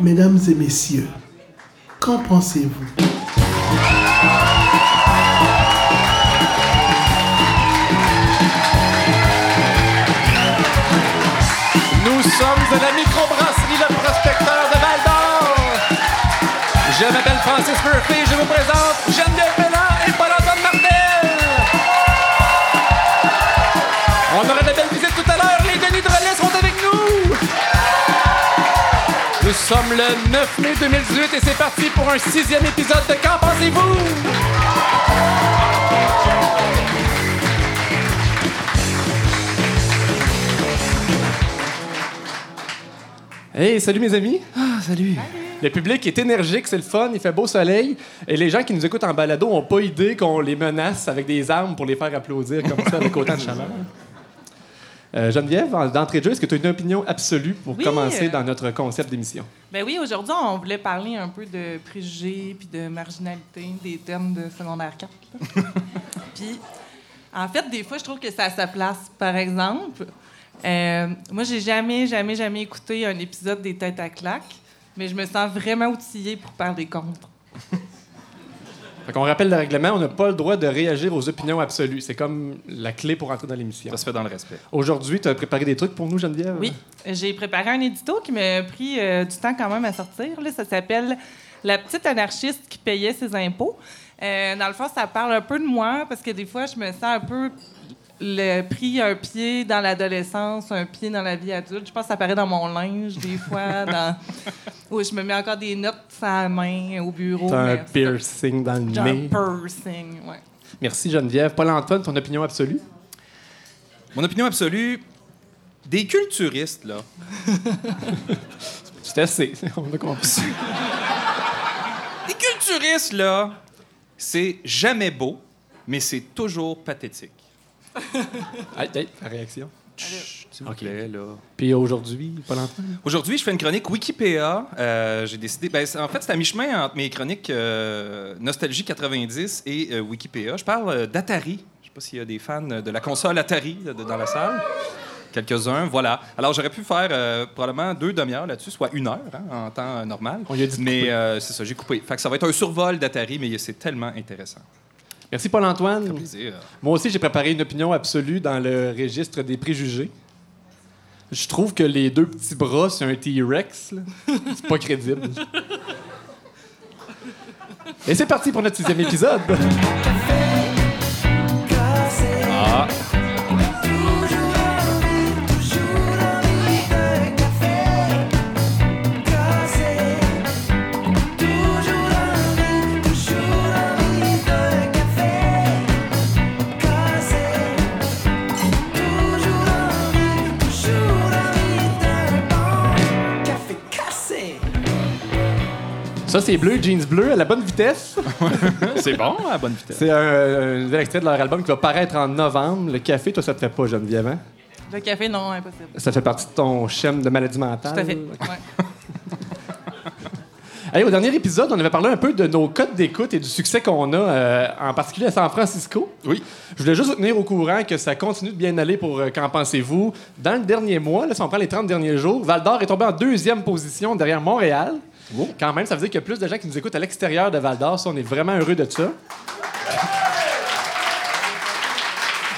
Mesdames et messieurs, qu'en pensez-vous? Nous sommes à la microbrasserie Le Prospecteur de Val d'Or. Je m'appelle Francis Murphy, je vous présente Geneviève Pellin sommes le 9 mai 2018 et c'est parti pour un sixième épisode de Qu'en pensez-vous? Hey, salut mes amis. Ah, salut. Le public est énergique, c'est le fun, il fait beau soleil. Et les gens qui nous écoutent en balado n'ont pas idée qu'on les menace avec des armes pour les faire applaudir comme ça avec autant de chaleur. Euh, Geneviève, en- d'entrée de jeu, est-ce que tu as une opinion absolue pour Oui, commencer euh, dans notre concept d'émission? Ben oui, aujourd'hui, on voulait parler un peu de préjugés puis de marginalité, des thèmes de secondaire 4. là. puis, en fait, des fois, je trouve que ça a sa place. Par exemple, euh, moi, j'ai jamais, jamais, jamais écouté un épisode des Têtes à claques, mais je me sens vraiment outillée pour parler contre. Fait qu'on rappelle le règlement, on n'a pas le droit de réagir aux opinions absolues. C'est comme la clé pour entrer dans l'émission. Ça se fait dans le respect. Aujourd'hui, tu as préparé des trucs pour nous, Geneviève? Oui, j'ai préparé un édito qui m'a pris euh, du temps quand même à sortir. Là. Ça s'appelle La petite anarchiste qui payait ses impôts. Euh, dans le fond, ça parle un peu de moi parce que des fois, je me sens un peu le, pris un pied dans l'adolescence, un pied dans la vie adulte. Je pense que ça apparaît dans mon linge des fois, dans, où je me mets encore des notes à la main au bureau. T'as un piercing dans le J'ai un nez. piercing, ouais. Merci, Geneviève. Paul-Antoine, ton opinion absolue? Mon opinion absolue, des culturistes, là, C'est assez. On a compris. des culturistes, là, c'est jamais beau, mais c'est toujours pathétique. Hey, hey, ta réaction. Chut, S'il vous Ok. plaît, là. Puis aujourd'hui, Paul-Antoine? Aujourd'hui, je fais une chronique Wikipédia. Euh, J'ai décidé. ben, en fait, c'est à mi-chemin entre mes chroniques euh, Nostalgie 90 et euh, Wikipédia. Je parle euh, d'Atari. Je sais pas s'il y a des fans de la console Atari de- dans la salle. Quelques-uns, voilà. Alors, j'aurais pu faire euh, probablement deux demi-heures là-dessus, soit une heure hein, en temps normal. On lui a dit Mais euh, c'est ça, j'ai coupé. Fait que ça va être un survol d'Atari, mais c'est tellement intéressant. Merci, Paul-Antoine. Moi aussi, j'ai préparé une opinion absolue dans le registre des préjugés. Je trouve que les deux petits bras sur un T-Rex, c'est pas crédible. Et c'est parti pour notre sixième épisode. Ça, c'est bleu, jeans bleu, à la bonne vitesse. c'est bon, à bonne vitesse. C'est un, nouvel extrait de leur album qui va paraître en novembre. Le café, toi, ça te fait pas, Geneviève, hein? Le café, non, impossible. Ça fait partie de ton schème de maladie mentale. Tout à fait. Ouais. Hey, au dernier épisode, on avait parlé un peu de nos codes d'écoute et du succès qu'on a, euh, en particulier à San Francisco. Oui. Je voulais juste vous tenir au courant que ça continue de bien aller pour euh, Qu'en pensez-vous? Dans le dernier mois, là, si on prend les 30 derniers jours, Val d'Or est tombé en deuxième position derrière Montréal. Quand même, ça veut dire qu'il y a plus de gens qui nous écoutent à l'extérieur de Val d'Or. Ça, on est vraiment heureux de ça.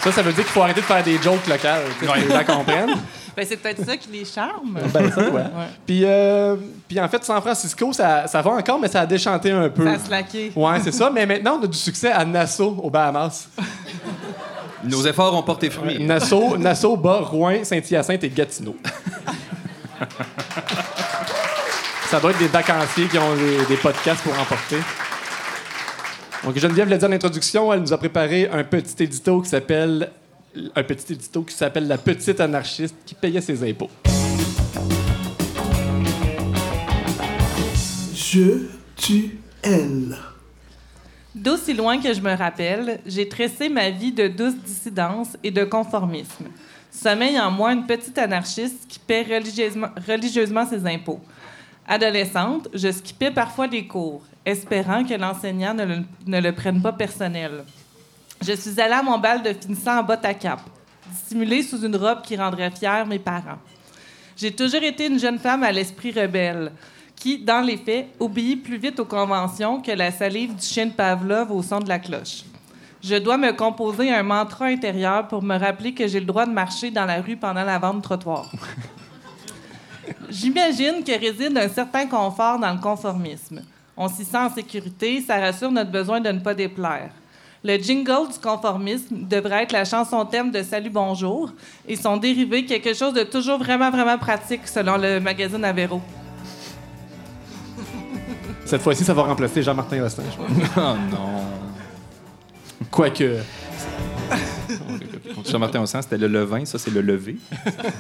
Ça, ça veut dire qu'il faut arrêter de faire des jokes locales, sais, que les gens comprennent. Ben, c'est peut-être ça qui les charme. Ben, ça, ouais. Ouais. Puis, euh, puis en fait, San Francisco, ça, ça va encore, mais ça a déchanté un peu. Ça a slacké. Ouais, c'est ça. Mais maintenant, on a du succès à Nassau, aux Bahamas. Nos efforts ont porté fruit. Nassau, Nassau, Bas, Rouen, Saint-Hyacinthe et Gatineau. Ça doit être des vacanciers qui ont des, des podcasts pour emporter. Donc, Geneviève l'a dit en introduction, elle nous a préparé un petit édito qui s'appelle un petit édito qui s'appelle La petite anarchiste qui payait ses impôts. Je, tu, elle. D'aussi loin que je me rappelle, j'ai tressé ma vie de douce dissidence et de conformisme. Sommeille en moi une petite anarchiste qui paie religieusement, religieusement ses impôts. Adolescente, je skippais parfois des cours, espérant que l'enseignant ne le, ne le prenne pas personnel. Je suis allée à mon bal de finissant en botte à cap, dissimulée sous une robe qui rendrait fière mes parents. J'ai toujours été une jeune femme à l'esprit rebelle qui, dans les faits, obéit plus vite aux conventions que la salive du chien Pavlov au son de la cloche. Je dois me composer un mantra intérieur pour me rappeler que j'ai le droit de marcher dans la rue pendant la vente trottoir. J'imagine que réside un certain confort dans le conformisme. On s'y sent en sécurité, ça rassure notre besoin de ne pas déplaire. Le jingle du conformisme devrait être la chanson thème de Salut Bonjour et son dérivé quelque chose de toujours vraiment, vraiment pratique selon le magazine Avero. Cette fois-ci, ça va remplacer Jean-Martin Rostin, je pense. Oh non. Quoique. Jean-Martin Ossan, c'était le levain, ça c'est le lever.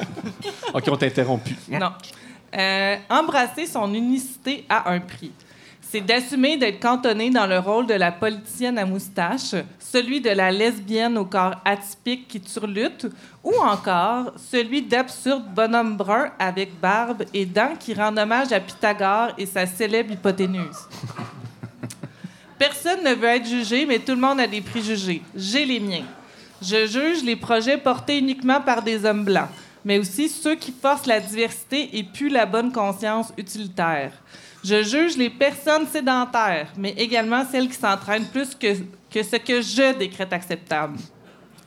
OK, on t'a interrompu. Non. Euh, embrasser son unicité a un prix. C'est d'assumer d'être cantonné dans le rôle de la politicienne à moustache, celui de la lesbienne au corps atypique qui turlute, ou encore celui d'absurde bonhomme brun avec barbe et dents qui rend hommage à Pythagore et sa célèbre hypoténuse. Personne ne veut être jugé, mais tout le monde a des préjugés. J'ai les miens. Je juge les projets portés uniquement par des hommes blancs, mais aussi ceux qui forcent la diversité et puent la bonne conscience utilitaire. Je juge les personnes sédentaires, mais également celles qui s'entraînent plus que, que ce que je décrète acceptable.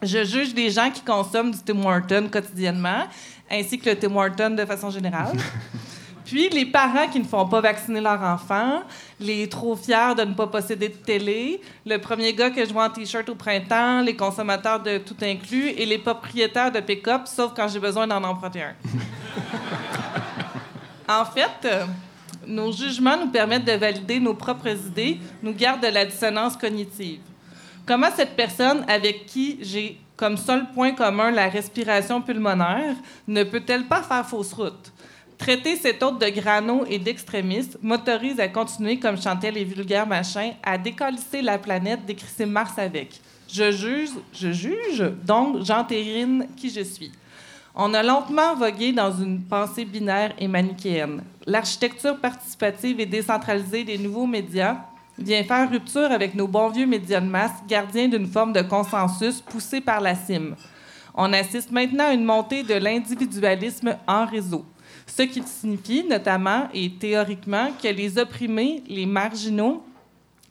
Je juge les gens qui consomment du Tim Horton quotidiennement, ainsi que le Tim Horton de façon générale. Puis les parents qui ne font pas vacciner leur enfant, les trop fiers de ne pas posséder de télé, le premier gars que je vois en t-shirt au printemps, les consommateurs de tout inclus et les propriétaires de pick-up, sauf quand j'ai besoin d'en emprunter un. en fait, euh, nos jugements nous permettent de valider nos propres idées, nous gardent de la dissonance cognitive. Comment cette personne avec qui j'ai comme seul point commun la respiration pulmonaire ne peut-elle pas faire fausse route? Traiter cet autre de grano et d'extrémiste m'autorise à continuer, comme chantaient les vulgaires machins, à décalisser la planète, décrisser Mars avec. Je juge, je juge, donc j'entérine qui je suis. On a lentement vogué dans une pensée binaire et manichéenne. L'architecture participative et décentralisée des nouveaux médias vient faire rupture avec nos bons vieux médias de masse, gardiens d'une forme de consensus poussé par la cime. On assiste maintenant à une montée de l'individualisme en réseau, ce qui signifie notamment et théoriquement que les opprimés, les marginaux,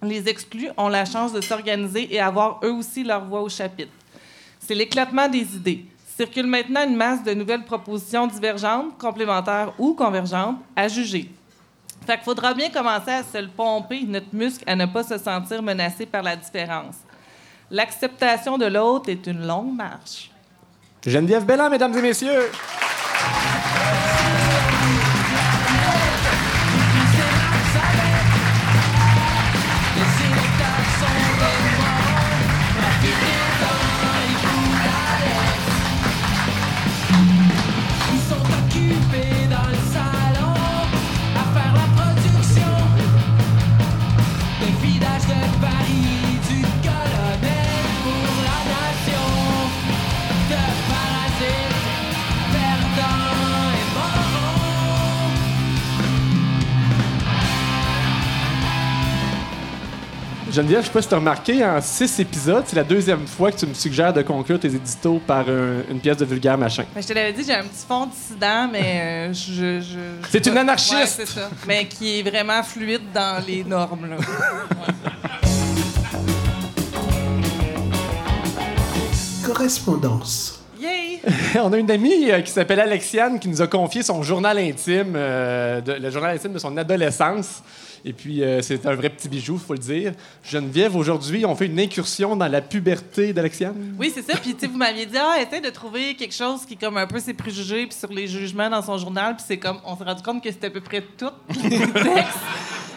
les exclus ont la chance de s'organiser et avoir eux aussi leur voix au chapitre. C'est l'éclatement des idées. Circule maintenant une masse de nouvelles propositions divergentes, complémentaires ou convergentes à juger. Fait qu'il faudra bien commencer à se le pomper, notre muscle, à ne pas se sentir menacé par la différence. L'acceptation de l'autre est une longue marche. Geneviève Belland, mesdames et messieurs. Geneviève, je sais pas si tu as remarqué, en six épisodes, c'est la deuxième fois que tu me suggères de conclure tes éditos par un- une pièce de vulgaire machin. Ben, je te l'avais dit, j'ai un petit fond dissident, mais euh, je, je- je- C'est une anarchiste! Ouais, c'est ça. Mais qui est vraiment fluide dans les normes. Là. Correspondance. Yay! On a une amie euh, qui s'appelle Alexiane qui nous a confié son journal intime, euh, de- le journal intime de son adolescence. Et puis, euh, c'est un vrai petit bijou, faut le dire. Geneviève, aujourd'hui, on fait une incursion dans la puberté d'Alexiane. Oui, c'est ça. Puis, tu sais, vous m'aviez dit, ah, essaie de trouver quelque chose qui, comme un peu, ses préjugés, puis sur les jugements dans son journal. Puis, c'est comme, on s'est rendu compte que c'était à peu près tout.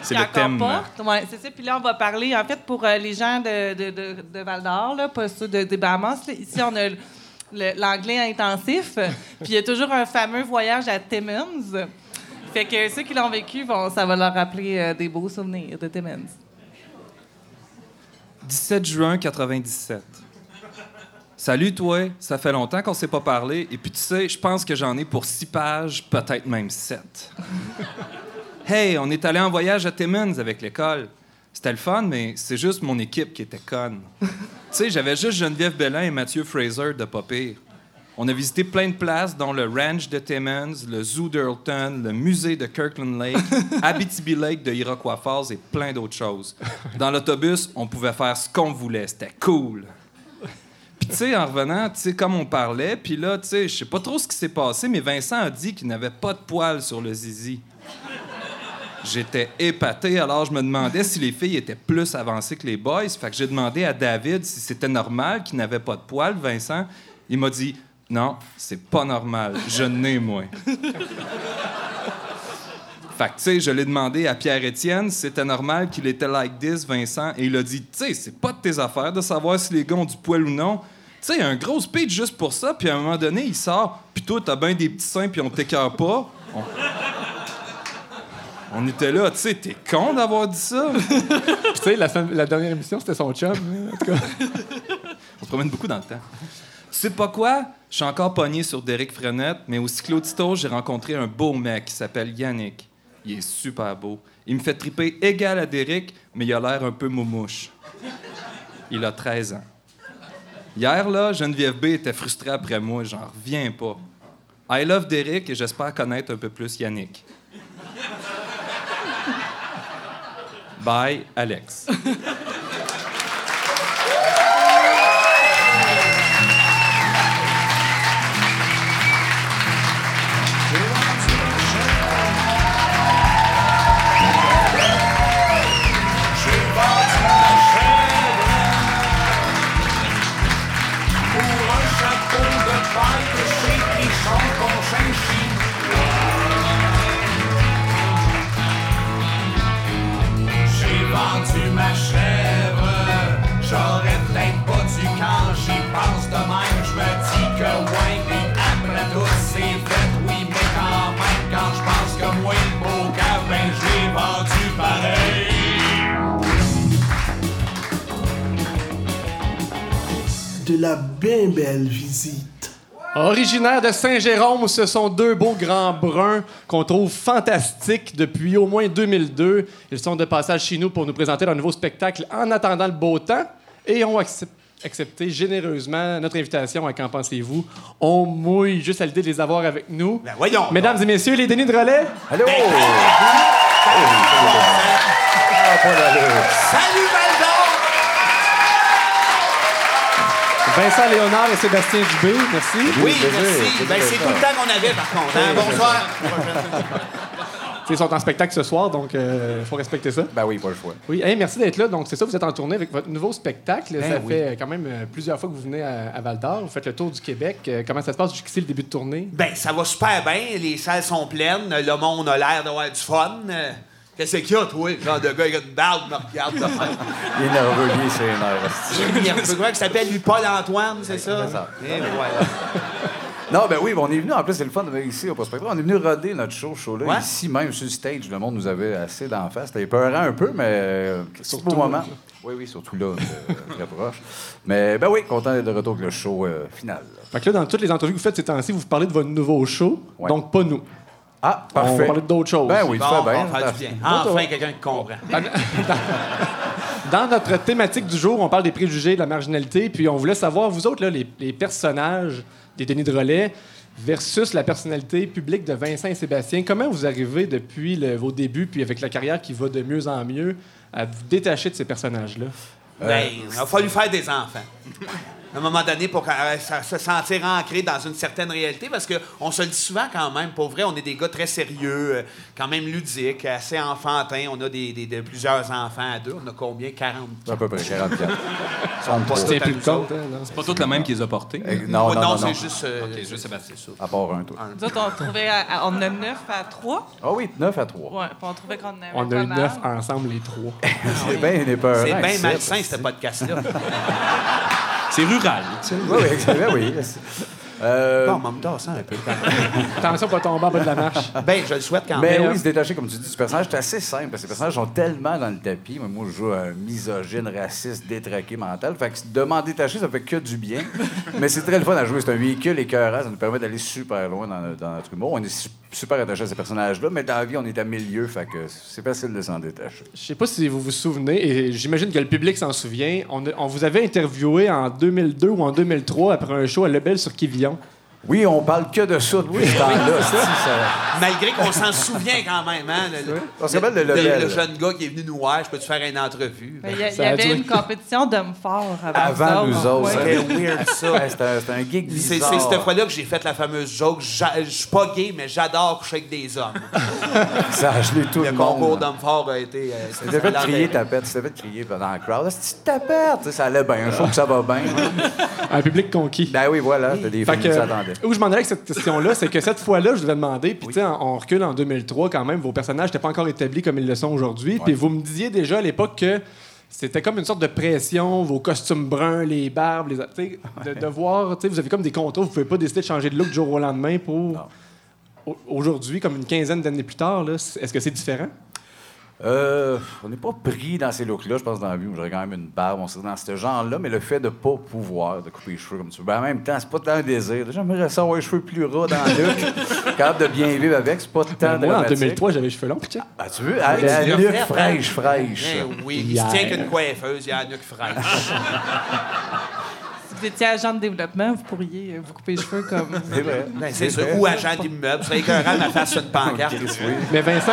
C'est le thème. Ouais, c'est ça. Puis là, on va parler, en fait, pour euh, les gens de, de, de, de Val d'Or, pas ceux de, des Bahamas. là. Ici, on a l'anglais intensif. Puis il y a toujours un fameux voyage à Timmins. Fait que ceux qui l'ont vécu, vont, ça va leur rappeler euh, des beaux souvenirs de Timmins. 17 juin 97. Salut toi, ça fait longtemps qu'on s'est pas parlé et puis tu sais, je pense que j'en ai pour six pages, peut-être même sept. hey, on est allé en voyage à Timmins avec l'école. C'était le fun, mais c'est juste mon équipe qui était conne. tu sais, j'avais juste Geneviève Bellin et Mathieu Fraser de pas. On a visité plein de places, dont le Ranch de Timmins, le Zoo d'Earlton, le musée de Kirkland Lake, Abitibi Lake de Iroquois Falls et plein d'autres choses. Dans l'autobus, on pouvait faire ce qu'on voulait. C'était cool. Puis, tu sais, en revenant, tu sais, comme on parlait, puis là, tu sais, je sais pas trop ce qui s'est passé, mais Vincent a dit qu'il n'avait pas de poils sur le zizi. J'étais épaté, alors je me demandais si les filles étaient plus avancées que les boys. Fait que j'ai demandé à David si c'était normal qu'il n'avait pas de poils, Vincent. Il m'a dit Non, c'est pas normal. Je n'ai moins. Fait que, tu sais, je l'ai demandé à Pierre-Étienne si c'était normal qu'il était like this, Vincent, et il a dit, tu sais, c'est pas de tes affaires de savoir si les gars ont du poil ou non. Tu sais, un gros speech juste pour ça, puis à un moment donné, il sort, puis toi, t'as bien des petits seins, puis on t'écœure pas. On... on était là, tu sais, t'es con d'avoir dit ça. Puis, tu sais, la, dernière émission, c'était son chum. hein, En tout cas. On se promène beaucoup dans le temps. Sais pas quoi? Je suis encore pogné sur Derek Frenette, mais au Cyclotito, j'ai rencontré un beau mec qui s'appelle Yannick. Il est super beau. Il me fait triper égal à Derek, mais il a l'air un peu moumouche. Il a 13 ans. Hier, là, Geneviève B était frustrée après moi. J'en reviens pas. I love Derek et j'espère connaître un peu plus Yannick. Bye, Alex. La bien belle visite. Originaire de Saint-Jérôme, ce sont deux beaux grands bruns qu'on trouve fantastiques depuis au moins 2002. Ils sont de passage chez nous pour nous présenter leur nouveau spectacle en attendant le beau temps et ont accep- accepté généreusement notre invitation à Qu'en pensez-vous? On mouille juste à l'idée de les avoir avec nous. Ben voyons. Mesdames et messieurs, les Denis de relais, Allô? Salut Vincent Léonard et Sébastien Dubé, merci. Oui, merci. Ben, c'est tout le temps qu'on avait, par contre. hein. Bonsoir. Ils sont en spectacle ce soir, donc il faut respecter ça. Ben oui, pas le choix. Oui, hey, merci d'être là. Donc, c'est ça, vous êtes en tournée avec votre nouveau spectacle. ça oui. fait quand même euh, plusieurs fois que vous venez à, à Val d'Or. Vous faites le tour du Québec. Euh, comment ça se passe? Jusqu'ici, le début de tournée? Ben, ça va super bien. Les salles sont pleines. Le monde a l'air d'avoir du fun. Qu'est-ce qu'il y a, toi? Le genre de gars avec une barbe me regarde. Il est nerveux, lui, c'est nerveux. Il y a un peu quoi qui s'appelle lui Paul-Antoine, c'est ça? c'est ça. Et voilà. Non, ben oui, ben on est venu, en plus, c'est le fun de- ici au Prospector. On est venu roder notre show, show là, Ouais. ici même sur le stage. Le monde nous avait assez d'en face. C'était épeurant un peu, mais euh, c'est beau moment. Oui, oui, surtout là, euh, très proche. Mais ben oui, content d'être de retour avec le show euh, final. là. Fait que là, dans toutes les entrevues que vous faites ces temps-ci, vous parlez de votre nouveau show. Ouais. Donc, pas nous. Ah, On va parfait. parler d'autres choses. Ben oui, tu Bon, fais bien. on va faire du bien. Enfin, quelqu'un qui comprend. Dans notre thématique du jour, on parle des préjugés, de la marginalité, puis on voulait savoir, vous autres, là, les, les personnages des Denis de Relais versus la personnalité publique de Vincent et Sébastien, comment vous arrivez depuis le- vos débuts, puis avec la carrière qui va de mieux en mieux, à vous détacher de ces personnages-là? Ben, il a fallu faire des enfants. À un moment donné, pour euh, se sentir ancré dans une certaine réalité, parce qu'on se le dit souvent quand même, pour vrai, on est des gars très sérieux, euh, quand même ludiques, assez enfantins. On a des, des- de plusieurs enfants à deux. On a combien? 40? À peu près 44. Pas Tiens tout à plus le compte, hein? C'est pas toutes la même qui les a portés. Non, non, non, non. c'est juste... euh, Ok, juste Sébastien. À part un, toi. Nous autres, on trouvait. à- à- on a 9 à 3. Ah oui, 9 à 3. Ouais, on trouvait qu'on avait On a eu mal. neuf ensemble, les trois. C'est bien. C'est bien malsain, ce podcast-là. C'est rural. Oui, oui, oui. Euh, Bon, on me un peu. Attention, pas tomber en bas de la marche. Ben, je le souhaite quand Mais même. oui, se détacher, comme tu dis, du personnage, c'est assez simple. Parce que les personnages sont tellement dans le tapis. Mais moi, je joue un misogyne, raciste, détraqué mental. Fait que de m'en détacher, ça fait que du bien. Mais c'est très le fun à jouer. C'est un véhicule écœurant. Ça nous permet d'aller super loin dans, dans notre humour. On est su- super attaché à ces personnages-là. Mais dans la vie, on est à milieu. Fait que c'est facile de s'en détacher. Je sais pas si vous vous souvenez, et j'imagine que le public s'en souvient. On, vous avait interviewé en 2002 ou en 2003 après un show à Lebel sur Quivillon. Oui, on parle que de ça depuis ce temps-là. Malgré qu'on s'en souvient quand même, hein? Le, On se rappelle le jeune gars qui est venu nous voir, je peux te faire une entrevue? Il y, avait duré. une compétition d'hommes forts avant, Avant nous autres. C'était weird, ça. C'était un- c'était gig C'est bizarre. c'est cette fois-là que j'ai fait la fameuse joke. Je suis pas gay, mais j'adore coucher avec des hommes. Ça a gelé tout Le le concours d'hommes forts a été. euh, Tu t'es fait crier ta tapette, tu t'es fait crier dans le crowd. C'est tapette! Ça allait bien, je trouve que ça va bien. Un public conquis. Ben oui, voilà, t'as des films qui s'attendaient. Où je m'en allais avec cette question-là, c'est que cette fois-là, je devais demander, puis tu sais, on, recule en 2003 quand même, vos personnages n'étaient pas encore établis comme ils le sont aujourd'hui, puis vous me disiez déjà à l'époque que c'était comme une sorte de pression, vos costumes bruns, les barbes, les, tu sais, de, de voir, tu sais, vous avez comme des contours, vous pouvez pas décider de changer de look du jour au lendemain pour au- aujourd'hui, comme une quinzaine d'années plus tard, est-ce que c'est différent? Euh, on n'est pas pris dans ces looks-là, je pense, dans la vie. J'aurais quand même une barbe, on serait dans ce genre-là, mais le fait de pas pouvoir de couper les cheveux comme tu veux, ben, en même temps, c'est pas tant un désir. J'aimerais ça avoir les cheveux plus ras dans le look, capable de bien vivre avec, c'est pas tant Ben, moi, en dramatique. 2003, j'avais les cheveux longs, check. Ah, tu veux? Ah, tu la nuque hein? fraîche, fraîche. Eh oui, il se tient qu'une coiffeuse, il a la nuque fraîche. Si vous étiez agent de développement, vous pourriez euh, vous couper les cheveux comme. C'est vrai. Ben, c'est. Ou agent d'immeuble. C'est écœurant ma face sur une pancarte. Mais Vincent,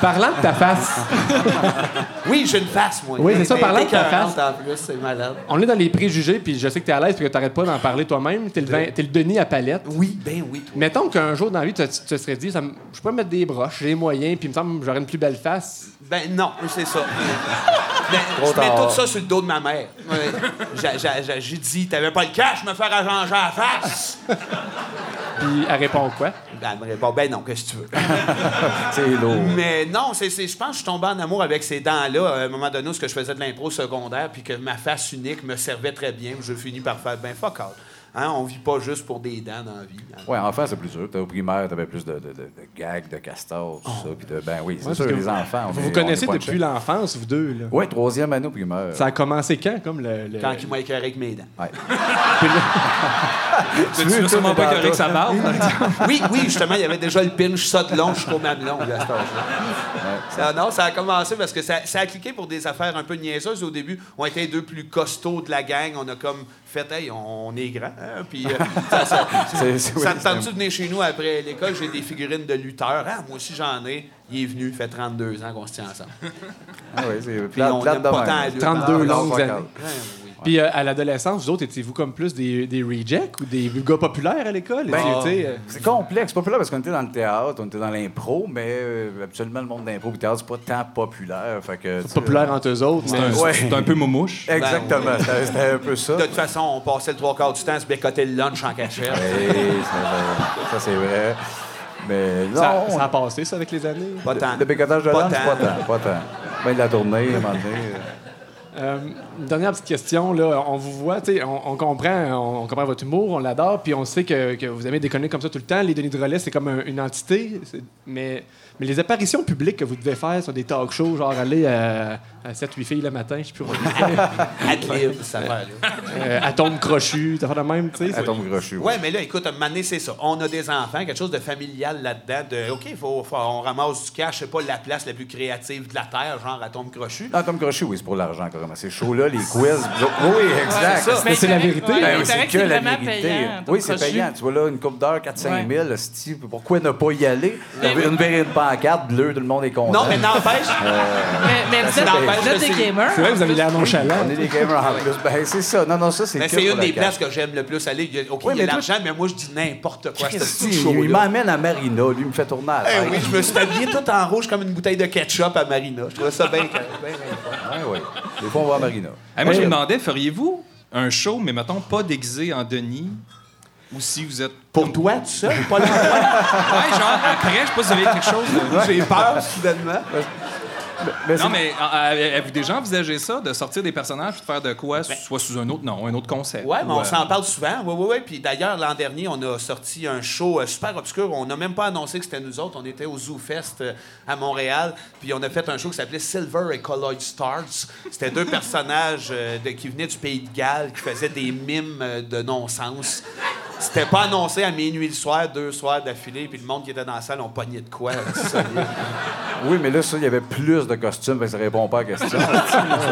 parlant de ta face, Oui, j'ai une face, moi. Oui, c'est ça, parlant de ta face. en plus, c'est malade. on est dans les préjugés, puis je sais que tu es à l'aise, puis que tu n'arrêtes pas d'en parler toi-même. Tu es, le Denis à palette. Oui, ben oui. toi. Mettons qu'un jour dans la vie, tu te serais dit, ça me- je peux me mettre des broches, j'ai les moyens, puis il me semble que j'aurais une plus belle face. Ben non, c'est ça. Trop je mets tard. tout ça sur le dos de ma mère. J'ai dit, t'avais pas le cash, me faire arranger la face. Puis elle répond quoi? Ben, elle me répond, ben non, qu'est-ce que tu veux? C'est lourd. Mais non, c'est, je pense que je suis tombé en amour avec ces dents-là à un moment donné où ce que je faisais de l'impro secondaire puis que ma face unique me servait très bien. Je finis par faire, ben fuck all. Hein, on vit pas juste pour des dents dans la vie. hein. Ouais, enfant, c'est plus dur. T'as Au primaire, t'avais plus de, de, de, de gags, de castors, tout ça. Puis de, ben oui, c'est Ouais, sûr, les enfants. Vous est- vous on connaissez depuis l'enfance, vous deux. Là? Oui, troisième année au primaire. Ça a commencé quand, comme le. le- Quand il m'a écœuré avec mes dents. Ouais. Tu veux sûrement pas écœurer avec sa barbe? Oui, oui, justement, il y avait déjà le pinch ça de long jusqu'au mamelon. à cet âge-là. Ça, non, ça a commencé parce que ça, ça a cliqué pour des affaires un peu niaiseuses au début. On était les deux plus costauds de la gang. On a comme fait, hey, on est grand. Hein? Puis euh, ça, ça, C'est- c'est- oui, ça me tente-tu de venir chez nous après l'école? J'ai des figurines de lutteurs. Ah, moi aussi, j'en ai. Il est venu, il fait 32 ans qu'on se tient ensemble. Ah oui, c'est Puis plate, on plate n'aime de pas même. tant la lutte. 32 Ah, longues années. Pas. Puis euh, à l'adolescence, vous autres, étiez-vous comme plus des, des rejects ou des gars populaires à l'école? Ben, euh, C'est complexe. Populaire parce qu'on était dans le théâtre, on était dans l'impro, mais euh, absolument le monde d'impro et du théâtre, c'est pas tant populaire. Fait que, populaire entre eux autres, mais. Ouais. C'est un peu momouche. Exactement. C'était- C'était un peu ça. De toute façon, on passait le trois quarts du temps à se bécoter le lunch en cachette. Oui, ça, ça, c'est vrai. Mais non, Ça, on- ça a passé, ça, avec les années? Pas tant. le bécotage de Pas c'est pas tant. tant. Pas tant. Ben, de la tournée, à un moment donné. Euh, Euh, dernière petite question, là. On vous voit, on, on comprend, on, comprend votre humour, on l'adore, puis on sait que, que vous aimez déconner comme ça tout le temps. Les Denis de relais, c'est comme un- une entité. Mais, mais les apparitions publiques que vous devez faire sur des talk shows, genre aller à, à 7-8 filles le matin, je sais plus comment Adlib, ça va euh, Atome crochu, t'as fait de même, tu sais. à ton grochu. Ouais, mais là, écoute, à un moment donné, c'est ça. On a des enfants, quelque chose de familial là-dedans. De, OK, faut, faut- on ramasse du cash, c'est pas la place la plus créative de la Terre, genre à tombe crochu. Non, Tom Crochu, oui, c'est pour l'argent, carrément. Ces shows-là, les quiz. Oui, exact. c'est ça. Mais c'est la vérité. Ouais, Ben oui, paraît c'est que la vraiment vérité. oui, c'est crochu. payant. Tu vois là, une coupe d'heure, 4-5 Ouais. 000, esti, pourquoi ne pas y aller? Une une pancarte bleue, tout le monde est content. Non, mais n'empêche, Mais, mais vous êtes, n'empêche êtes des c'est- gamers. C'est vrai que vous avez l'air nonchalant. On est des gamers en plus. Ben, c'est ça. Non, non, ça, c'est mais que c'est une des places que j'aime le plus aller. Il y a- OK, il y a l'argent, mais moi, je dis n'importe quoi. Il là. m'emmène à Marina, lui, il me fait tourner à la Eh oui, je me suis habillé tout en rouge comme une bouteille de ketchup à Marina. Je trouvais ça bien. Ouais, ouais. Des fois, on va à Marina. Hey, moi, je me demandais, feriez-vous un show, mais mettons pas déguisé en Denis, ou si vous êtes. Pour toi, tout seul, pas l'endroit. Ouais, genre, après, je sais pas si vous avez quelque chose de. J'ai peur, soudainement. Mais Non, mais euh, euh, avez-vous déjà envisagé ça, de sortir des personnages et de faire de quoi, soit sous un autre nom, un autre concept? Ouais, mais ou, on euh, s'en parle souvent. Oui, oui, oui. Puis d'ailleurs, l'an dernier, on a sorti un show euh, super obscur. On n'a même pas annoncé que c'était nous autres. On était au Zoo Fest à Montréal. Puis on a fait un show qui s'appelait Silver et Colored Stars. C'était deux personnages de- qui venaient du pays de Galles, qui faisaient des mimes de non-sens. C'était pas annoncé à minuit le soir, deux soirs d'affilée. Puis le monde qui était dans la salle ont pogné de quoi. solide. Oui, mais là, ça, il y avait plus de costumes, fait que ça répond pas à la question.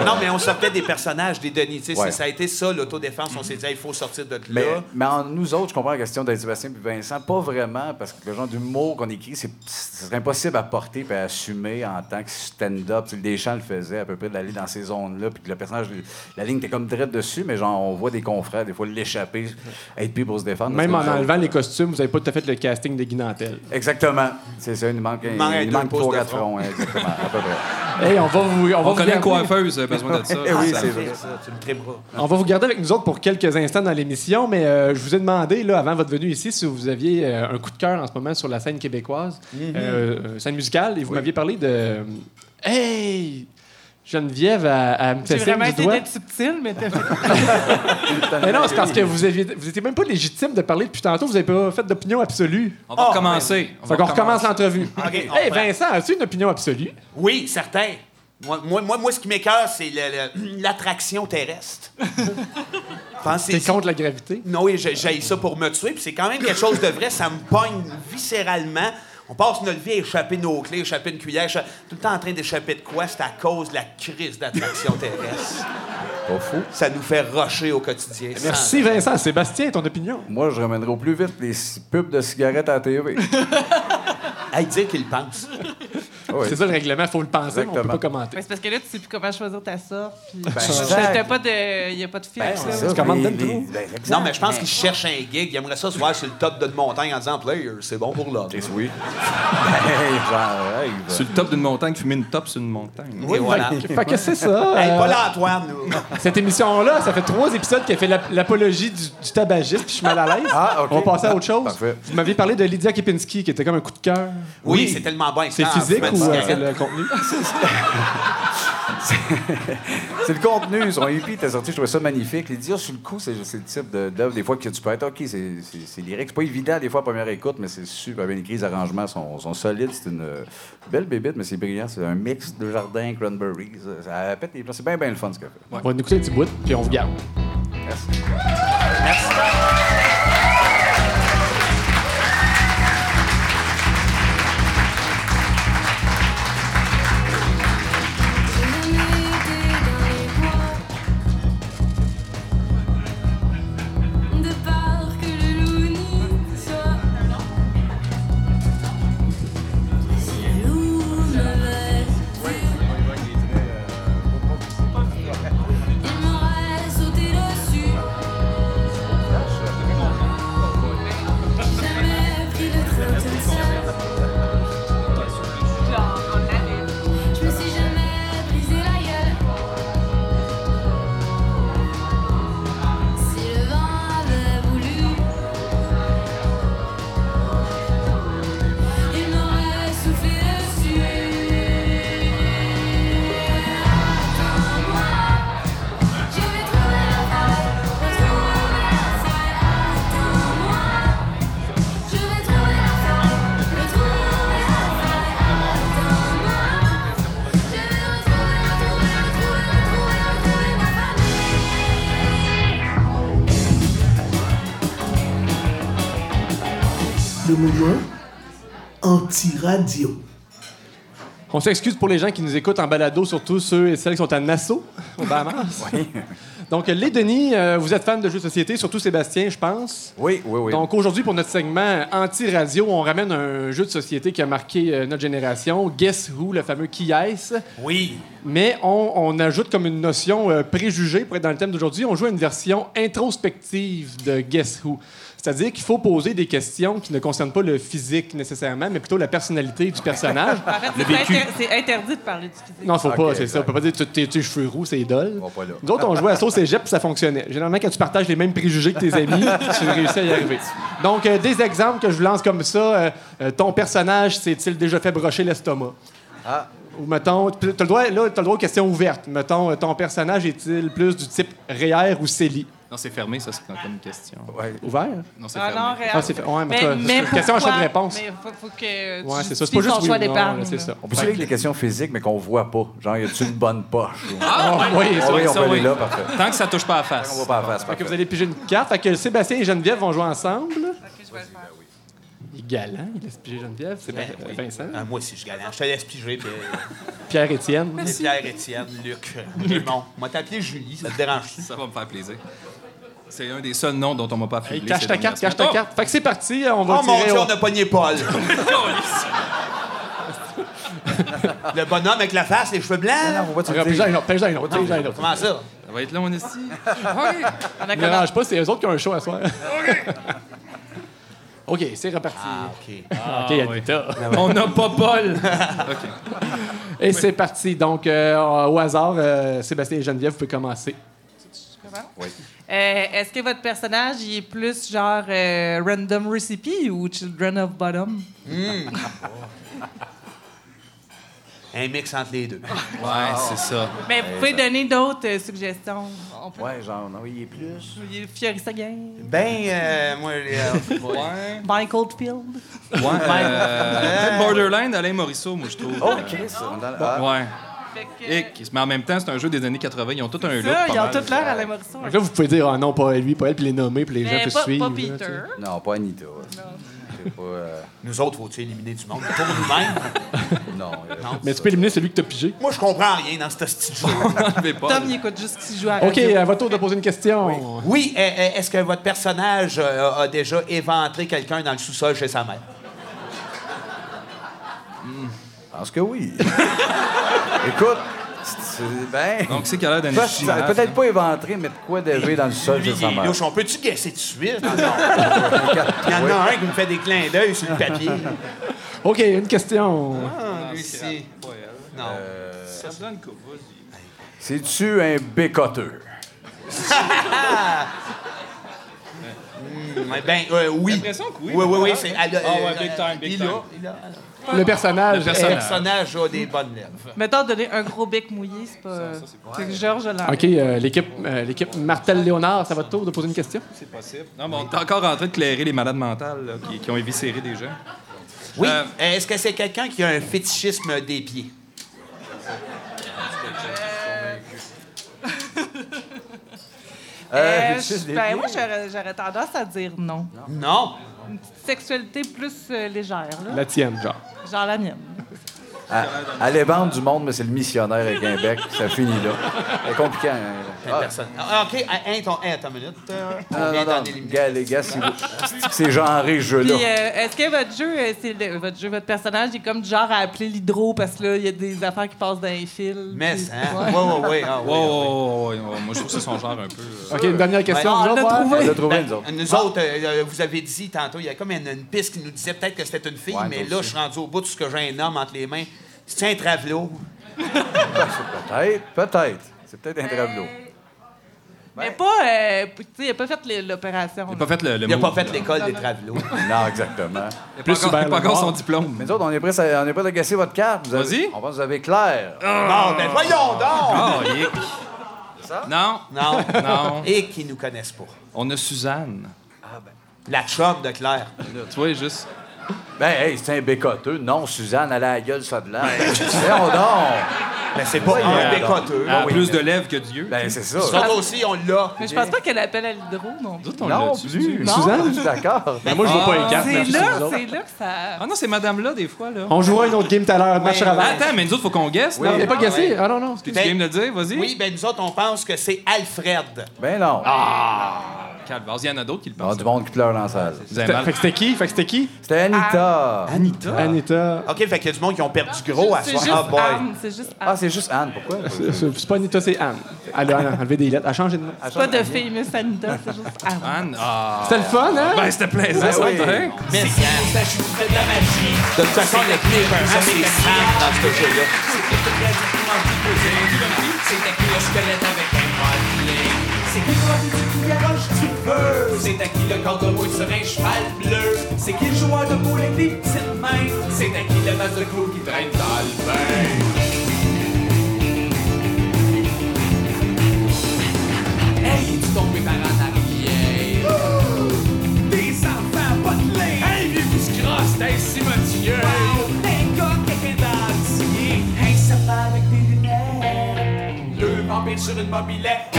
Non, mais on sortait des personnages, des Denis. tu Ouais. Ça a été ça, l'autodéfense. On s'est dit, il faut sortir de là. Mais, mais en nous autres, je comprends la question d'être Sébastien et Vincent, pas vraiment, parce que le genre d'humour qu'on écrit, c'est, serait impossible à porter et à assumer en tant que stand-up. Deschamps le faisait à peu près d'aller dans ces zones-là, puis que le personnage, la ligne était comme direct dessus, mais genre, on voit des confrères, des fois, l'échapper, être pris pour se défendre. Même en enlevant les costumes, vous n'avez pas tout à fait le casting de Guy Nantel. Exactement. C'est ça, il nous manque, manque il, un il manque pouces trois de quatre front. fronts, hein, exactement, à peu près. Hey, on va vous, on va On vous connaît une garder- coiffeuse, besoin de ça. Eh oui, c'est fait vrai. ça, tu me triperas. On va vous garder avec nous autres pour quelques instants dans l'émission, mais euh, je vous ai demandé, là, avant votre venue ici, si vous aviez euh, un coup de cœur en ce moment sur la scène québécoise, euh, euh, scène musicale, et vous m'aviez parlé de... Hey! Geneviève, elle, elle me fait signe vraiment du doigt. d'être subtil, mais. Mais non, c'est parce que vous aviez, vous étiez même pas légitime de parler depuis tantôt, vous avez pas fait d'opinion absolue. On va Oh, recommencer. On Fait va qu'on recommence recommencer. l'entrevue. OK, on hey. Vincent, as-tu une opinion absolue? Oui, certain. Moi, moi, moi, moi, ce qui m'écœure, c'est l'attraction terrestre. T'es contre la gravité? Non, oui, j'ai j'ai ça pour me tuer, puis c'est quand même quelque chose de vrai. Ça me pogne viscéralement. On passe notre vie à échapper nos clés, échapper une cuillère, tout le temps en train d'échapper de quoi? C'est à cause de la crise d'attraction terrestre. Pas fou. Ça nous fait rusher au quotidien. Merci, Vincent. Sébastien, ton opinion? Moi, je ramènerai au plus vite les pubs de cigarettes à la TV. Hey, dire qu'il pense. Oui. C'est ça le règlement, il faut le penser, mais on peut Exactement. pas commenter. Ben, c'est parce que là, tu sais plus comment choisir ta sorte. Puis... exact. T'as pas de... Il n'y a pas de filtre. Ben, c'est Tu commandes les- les- ben. Non, mais je pense qu'il cherche un gig. Il aimerait ça se voir sur le top d'une montagne en disant Player, c'est bon pour l'homme. Oui. Ben. Sur le top d'une montagne, fumer une top sur une montagne. Et voilà. Fait que c'est ça. Hey, euh, pas l'Antoine, nous. Cette émission-là, ça fait trois épisodes qu'elle fait l'ap- l'apologie du, du tabagisme, puis je suis mal à l'aise. Ah, OK. On va passer à autre chose. Parfait. Vous m'aviez parlé de Lydia Kepinski, qui était comme un coup de cœur. Oui, c'est tellement bon. C'est physique ou euh, c'est le contenu? C'est le contenu. Son EP était sorti, je trouvais ça magnifique. Les dire sur le coup, c'est le type de- d'œuvre, des fois, que tu peux être OK, c'est- lyrique. C'est pas évident, des fois, à première écoute, mais c'est super bien écrit. Les arrangements sont, sont solides. C'est une euh, belle bébite, mais c'est brillant. C'est un mix de jardin, cranberries. Ça, ça pète les plombs. C'est bien, bien le fun, ce qu'elle fait. On va nous écouter un petit bout, puis on vous garde. Merci. De anti-radio. On s'excuse pour les gens qui nous écoutent en balado, surtout ceux et celles qui sont à Nassau, au Bahamas. Donc, les Denis, euh, vous êtes fan de jeux de société, surtout Sébastien, je pense. Oui, oui, oui. Donc aujourd'hui, pour notre segment anti-radio, on ramène un jeu de société qui a marqué euh, notre génération, Guess Who, le fameux Qui est-ce? Oui. Mais on, on ajoute comme une notion euh, préjugée pour être dans le thème d'aujourd'hui. On joue à une version introspective de Guess Who. C'est-à-dire qu'il faut poser des questions qui ne concernent pas le physique nécessairement, mais plutôt la personnalité du personnage. C'est inter- c'est interdit de parler du physique. Non, faut pas, c'est ça. On exact. peut pas dire tu tes cheveux roux, c'est idole. On pas là. Nous autres, on jouait à sauce cégep, puis ça fonctionnait. Généralement, quand tu partages les mêmes préjugés que tes amis, tu réussis à y arriver. Donc, euh, des exemples que je vous lance comme ça. euh, euh, ton personnage s'est-il déjà fait brocher l'estomac? Ah, Ou mettons, tu as le droit, là, t'as le droit aux questions ouvertes. Mettons, ton personnage est-il plus du type REER ou CELI? Non, c'est fermé, ça, c'est comme une question. ouais. Ouvert? Non, c'est Ah fermé. non. Ah, c'est ouais, mais question à pourquoi? de réponse. Mais faut, faut que tu Ouais, c'est ça. C'est pas juste ton oui choix d'épargne. c'est ça. On peut avec les questions physiques, mais qu'on voit pas. Genre, y a-tu une bonne poche? ou- Ah, oui, Ah oui, on ça, peut aller là, parfait. Tant que ça touche pas à la face. On va pas la face. Fait que vous allez piger une carte. Fait que Sébastien et Geneviève vont jouer ensemble. Ok, je vais le faire. Ils galant. Il laisse piger Geneviève. C'est Ben, oui. Vincent. Ah, moi aussi, je suis galant. Je te laisse piger. puis, euh, Pierre-Étienne. puis Pierre, Étienne, Luc. Bon, moi t'appeler Julie, ça te dérange Ça va me faire plaisir. C'est un des seuls noms dont on m'a pas Hey, affublé. cache ta carte, cache ta carte. Fait que c'est parti, on va Oh mon tirer Dieu, au- on a pogné Paul. Le bonhomme avec la face, les cheveux blancs. On va un autre, piger un autre. Comment ça? Ça va être long. On a Ne dérange pas, c'est eux autres qui ont un show à soir. OK, c'est reparti. Ah, OK. OK, Anita. On n'a pas Paul. OK. Et c'est parti. Donc, euh, au hasard, euh, Sébastien et Geneviève, vous pouvez commencer. Euh, Est-ce que votre personnage il est plus genre euh, Random Recipe ou Children of Bottom? Un mix entre les deux. Ouais, c'est ça. Mais vous pouvez donner d'autres euh, suggestions. On peut... Ouais, genre, non, il est plus. Il est Fiorissa Gang, Ben, euh, moi, Ouais. Michael Field. Ouais. euh, Peut-être Borderline d'Alain Morisseau, moi, je trouve. Oh, Chris. Ouais. Fait que, Hic. Mais en même temps, c'est un jeu des années 80. Ils ont tout un look. ça, ils ont mal. toute l'air à la. Donc là, vous pouvez dire, ah non, pas lui, pas elle, puis les nommer, puis les gens peuvent suivre. pas Peter. Non, pas Anita. Pas. euh, nous autres, faut-tu éliminer du monde pour nous-mêmes? Non. euh, Mais tu peux éliminer celui que t'as pigé. Moi, je comprends rien dans ce style jeu. Pas. Tom, il écoute juste s'il joue à OK, à votre tour de poser une question. Oui, euh, est-ce que votre personnage a déjà éventré quelqu'un dans le sous-sol chez sa mère? Je pense que oui. Écoute, c'est ben. Donc, c'est qu'il a l'air d'un gymnase, Peut-être pas éventré, mais de quoi d'élevé dans le sol de sa mère. Louche, on peut-tu guesser tout de suite? Il y en a un qui me fait des clins d'œil sur le papier. OK, une question. Ah, lui, c'est... Non. Ça se donne quoi, vas-y. C'est-tu un bécoteur? Ouais, Ben, euh, oui. J'ai l'impression que oui. Oui, oui, oui. c'est- elle Ah ouais, euh, big time, big il time. a- il a- Le personnage. Le personnage. Le personnage a des bonnes lèvres. Mettons, donner un gros bec mouillé, c'est pas. C'est que Georges l'a. OK, euh, l'équipe euh, l'équipe Martel-Léonard, c'est à votre tour de poser une question. C'est possible. Non, mais on est encore en train de clairer les malades mentales là, qui, qui ont éviscéré des gens. Oui. Euh, Est-ce que c'est quelqu'un qui a un fétichisme des pieds? Euh, Euh, je- ben, moi, j'aurais j'aurais tendance à dire non. Non. Une petite sexualité plus euh, légère, là. La tienne, genre. Genre la mienne. Est vendre du monde, mais c'est le missionnaire avec un bec. Ça finit là. C'est compliqué. hein. Ah, Personne. Ah, OK. Un, ton, un, attends une minute. Euh, non, vient non, non. d'en éliminer. Gars, les gars, si vous- c'est genré, ce jeu-là. Euh, est-ce que votre jeu, euh, c'est le- votre jeu, votre personnage est comme du genre à appeler l'hydro parce que là, il y a des affaires qui passent dans les fils. Mais, puis- hein? Ouais. Ah, Wow, wow, wow, wow, wow. Moi, je trouve que c'est son genre un peu. euh, OK, une dernière question. Ouais. Ah, on autres, l'a ouais? trouvé. On l'a trouvé, nous autres. nous autres, euh, euh, vous avez dit tantôt, il y a comme une, une piste qui nous disait peut-être que c'était une fille, Ouais, mais là, aussi. je suis rendu au bout de ce que j'ai un homme entre les mains. C'est un travelo. Peut-être, peut-être. C'est peut-être un travelot. Mais pas. euh, tu sais, il a pas fait l'opération. Il n'a pas fait le, le Il n'a pas move, fait là. l'école des travelots. Non, exactement. Il a Plus pas encore, il a Hubert pas encore son diplôme. Mais nous autres, on est prêts à, on est prêts à gasser votre carte. Vous avez- Vas-y. On va vous avez Claire. Non, ben voyons donc! Ah, Hic. Non, Non. non. Et qui nous connaissent pas. On a Suzanne. La chum de Claire. Tu vois, juste. Ben, hey, c'est un bécoteux. Non, Suzanne, elle a la gueule, ça de là. Voyons donc. Mais c'est pas un. Elle a plus mais- de lèvres que Dieu. Ben, c'est ça. Nous autres aussi, on l'a. Mais je pense pas qu'elle appelle à l'hydro non plus. On Non l'a plus. Suzanne? je suis d'accord. Ben, moi, je vois pas les cartes. C'est là, c'est là que ça. Ah non, c'est madame-là, des fois, là. On jouera une autre game tout à l'heure, match Attends, mais nous autres, faut qu'on guesse. Non, là. on n'est pas Ah, ouais. Ah non, non. Tu Ben- viens me le dire, vas-y. Oui, ben nous autres, on pense que c'est Alfred. Ben non. Calvaire, il y en a d'autres qui le Il y a pensent. du monde qui pleure dans la salle. Fait que c'était qui? Fait que c'était qui? C'était Anita. Anita. Anita. OK, fait qu'il y a du monde qui ont perdu gros à soir. Ah, boy. C'est juste Ah. C'est juste Anne. Pourquoi? C'est c'est pas Anita, c'est Anne. Elle a enlevé des lettres. Elle a changé de nom. C'est pas de famous Anita, c'est juste Anne. Anne. Ah. C'était le fun, hein? Ben, c'était plaisant, Ben ça, hein? Mais De toute façon, le pire, vraiment, c'est Sam dans ce jeu-là. C'est qui le roi du garage du feu? C'est à qui le corps de mouille sur un cheval bleu? C'est qui le joueur de bowling des petites mains? C'est à qui le masque de clou qui traîne dans le bain? Tombé par en arrière? Des enfants potelés! Hey, vieux qui se crosse, t'es un cimetière! Un gars quelqu'un d'entier! Un serpent avec des lunettes! Deux vampires sur une mobilette.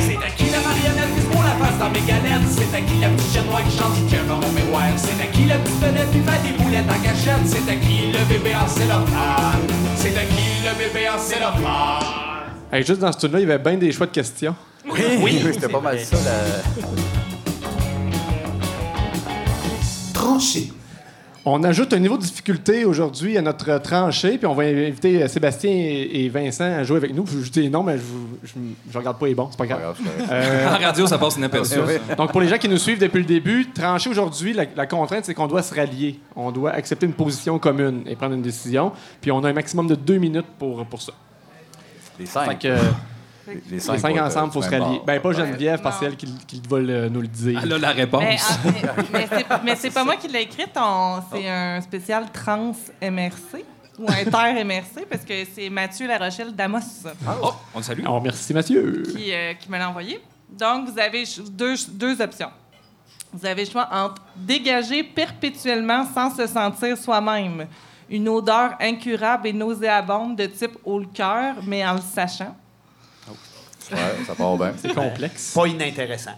C'est à qui la marionnette qui se prend la face dans mes galettes? C'est à qui la petite chienne noire qui chante du cœur dans mon miroir? C'est à qui la petite fenêtre qui fait des boulettes en cachette? C'est à qui le bébé en cellophane? C'est à qui le bébé en cellophane? Hey, juste dans ce tour-là, il y avait bien des choix de questions. Oui, oui, c'était pas mal ça. la- Tranché. On ajoute un niveau de difficulté aujourd'hui à notre tranchée, puis on va inviter euh, Sébastien et Vincent à jouer avec nous. Je dis non, mais je, je regarde pas les bons, c'est pas Pas grave. correct. En radio, ça passe inaperçu. Donc, pour les gens qui nous suivent depuis le début, trancher aujourd'hui, la, la contrainte, c'est qu'on doit se rallier. On doit accepter une position commune et prendre une décision. Puis, on a un maximum de deux minutes pour, pour ça. Les Fait cinq. que, euh, Les les cinq, ensemble, il faut se même rallier. Ben, pas Geneviève, parce Non. que c'est elle qui, qui va le- nous le dire. Elle a la réponse. Mais, ah, mais- mais c'est- mais c'est pas moi qui l'ai écrite, on- c'est un spécial trans MRC ou inter MRC parce que c'est Mathieu Larochelle d'Amos Oh, on le salue. Alors, merci Mathieu. qui, euh, qui me l'a envoyé. Donc, vous avez deux, deux options. Vous avez le choix entre dégager perpétuellement sans se sentir soi-même une odeur incurable et nauséabonde de type haut le cœur, mais en le sachant. Ouais, ça part bien. C'est complexe. Pas inintéressant.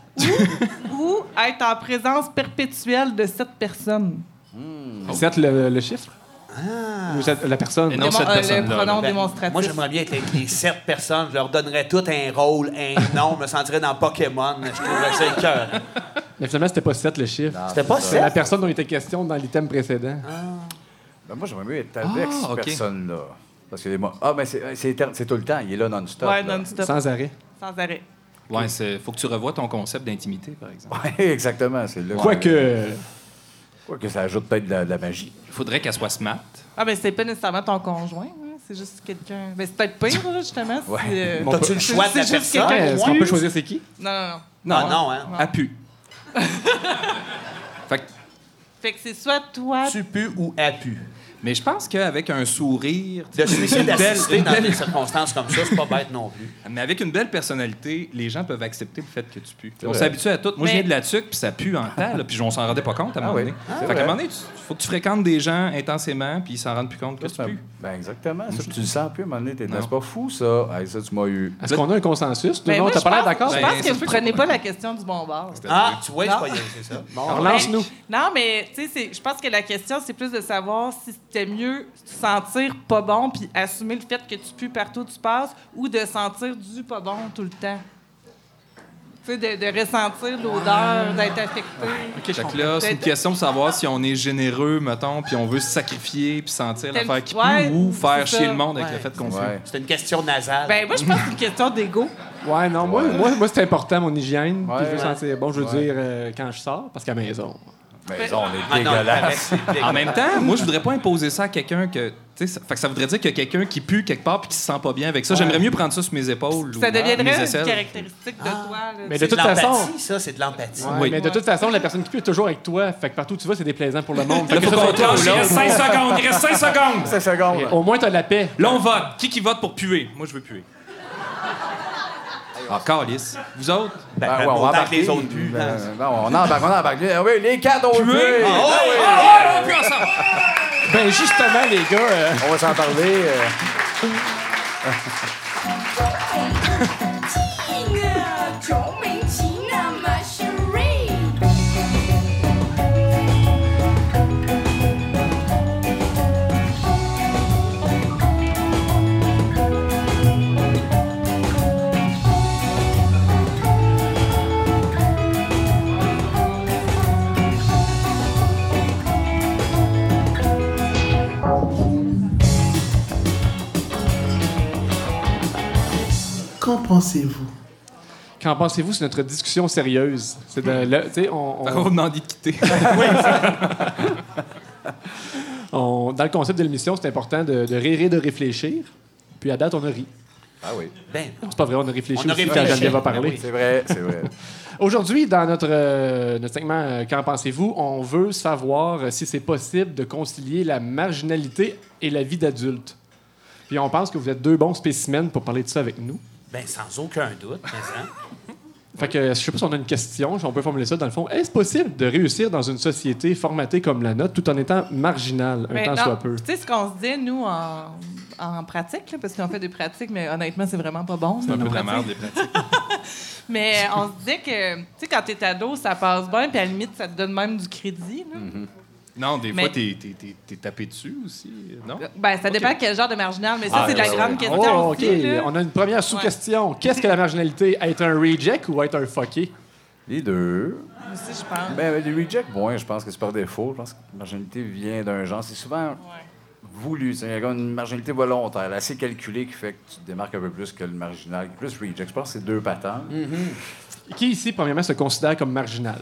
Ou être en présence perpétuelle de cette personne. C'est le, le chiffre? Ou c'est la personne? Et non, cette euh, le personne-là, pronom Ben, démonstratif. Moi, j'aimerais bien être avec les sept personnes. Je leur donnerais tout un rôle, un nom. Je me sentirais dans Pokémon. Je trouverais ça écœurant. Mais finalement, c'était pas 7 le chiffre. C'était pas C'est la sept? personne dont il était question dans l'item précédent. Ben, moi, j'aimerais mieux être avec Ah, cette ok. personne-là. Parce que les. Ah, mais c'est c'est tout le temps. Il est là non-stop. Ouais, là. non-stop, Sans arrêt. sans arrêt. Ouais, c'est faut que tu revoies ton concept d'intimité, par exemple. Ouais, exactement. C'est là. Quoique. Quoique ça ajoute peut-être de, la- de la magie. Il faudrait qu'elle soit smart. Ah, mais c'est pas nécessairement ton conjoint, hein, c'est juste quelqu'un. Mais c'est peut-être pire, là, justement. si, euh, Bon, T'as-tu le choix de la juste personne? Est-ce qu'on peut choisir c'est qui? Non, non, non. Non, Ah non, hein? Elle pue. fait que- Fait que c'est soit toi. Tu pues ou a pu. Mais je pense qu'avec un sourire, De suicide une belle- dans des circonstances comme ça, c'est pas bête non plus. mais avec une belle personnalité, les gens peuvent accepter le fait que tu pues. On s'habitue à tout. Moi, je Mais- viens de la tuque, puis ça pue en temps, là, puis on s'en rendait pas compte à un Ah moment oui. donné. Ah, fait qu'à un moment donné, il faut que tu fréquentes des gens intensément, puis ils s'en rendent plus compte que tu pues. Ben, exactement. Ça, puis tu le sens plus à un moment donné. t'es-. C'est pas fou, ça. Hey, ça, tu m'as eu. Est-ce qu'on a un consensus? Ben, non, moi, t'as je pas l'air pense- d'accord? Je Ben, pense que vous prenez pas la question du bon bord. Ah, tu vois, c'est ça. Bon. Relance-nous. Non, mais tu sais, je pense que la question, c'est plus de savoir si c'était mieux se sentir pas bon puis assumer le fait que tu pues partout où tu passes ou de sentir du pas bon tout le temps. De, de ressentir l'odeur, d'être affecté. Fait que là, c'est une question de savoir si on est généreux, mettons, puis on veut se sacrifier, puis sentir l'affaire qui pue, ou faire chier ça. le monde avec Ouais. le fait qu'on. Ouais. C'est une question nasale. Ben, moi, je pense que c'est une question d'ego. Ouais, non, moi, moi, moi c'est important, mon hygiène. Puis je veux sentir bon, je veux Ouais. dire, euh, quand je sors, parce qu'à la maison. Mais on est Ah dégueulasse. En même temps, moi, je voudrais pas imposer ça à quelqu'un que. Tu sais, ça, fait que ça voudrait dire qu'il y a quelqu'un qui pue quelque part puis qui se sent pas bien avec ça. J'aimerais mieux prendre ça sur mes épaules. ou Ça mes deviendrait une caractéristique de toi. là. Mais de toute façon. ça, c'est de l'empathie. Ouais, Oui. Mais de toute façon, la personne qui pue est toujours avec toi. Fait que partout où tu vas, c'est déplaisant pour le monde. Là, faut qu'on toi tranche. Il reste l'autre. 5 secondes. Il reste 5 secondes. 5 secondes. Au moins, t'as la paix. Là, on vote. Qui qui vote pour puer? Moi, je veux puer. Ah, calice. Vous autres? Ben, Ben, ben, ouais, on va autant que embarquer. les autres puent. Ben, non, on embarque, on embarque. Ah oui, les Puer? veut. Ah, Ah oui. Ah, on pue ensemble! Ben, justement, les gars. euh, On va s'en parler. euh. Qu'en pensez-vous? Qu'en pensez-vous sur notre discussion sérieuse? C'est de. là, tu sais, on, On on- va demander de quitter. on- dans le concept de l'émission, c'est important de, de rire et de réfléchir. Puis à date, on a ri. Ah oui. Ben, c'est pas vrai, on a réfléchi On a réfléchi. quand Geneviève va Ben parler. oui. C'est vrai, c'est vrai. Aujourd'hui, dans notre, euh, notre segment euh, Qu'en pensez-vous? On veut savoir euh, si c'est possible de concilier la marginalité et la vie d'adulte. Puis on pense que vous êtes deux bons spécimens pour parler de ça avec nous. Ben, sans aucun doute, mais. Fait que je sais pas si on a une question, si on peut formuler ça dans le fond. Est-ce possible de réussir dans une société formatée comme la nôtre tout en étant marginal, un Mais temps non, soit peu? Tu sais ce qu'on se dit, nous, en, en pratique, là, parce qu'on fait des pratiques, mais honnêtement, c'est vraiment pas bon. C'est un peu de la pratiques. merde, les pratiques. Mais on se disait que, tu sais, quand t'es ado, ça passe bien, puis à la limite, ça te donne même du crédit. là. Non, des Mais- fois, t'es, t'es- t'es- t'es tapé dessus aussi, non? Ben, ça dépend quel genre de marginal, mais ça, Ah, c'est de la ouais, grande ouais. question. Oh, OK. aussi, là. On a une première sous-question. Qu'est-ce que la marginalité? Être un reject ou être un fucké? Les deux. Aussi, je pense. Ben, les rejects, bon, je pense que c'est par défaut. Je pense que la marginalité vient d'un genre. C'est souvent voulu. C'est comme une marginalité volontaire, assez calculée, qui fait que tu te démarques un peu plus que le marginal. Plus reject. Je pense que c'est deux patentes. Qui ici, premièrement, se considère comme marginal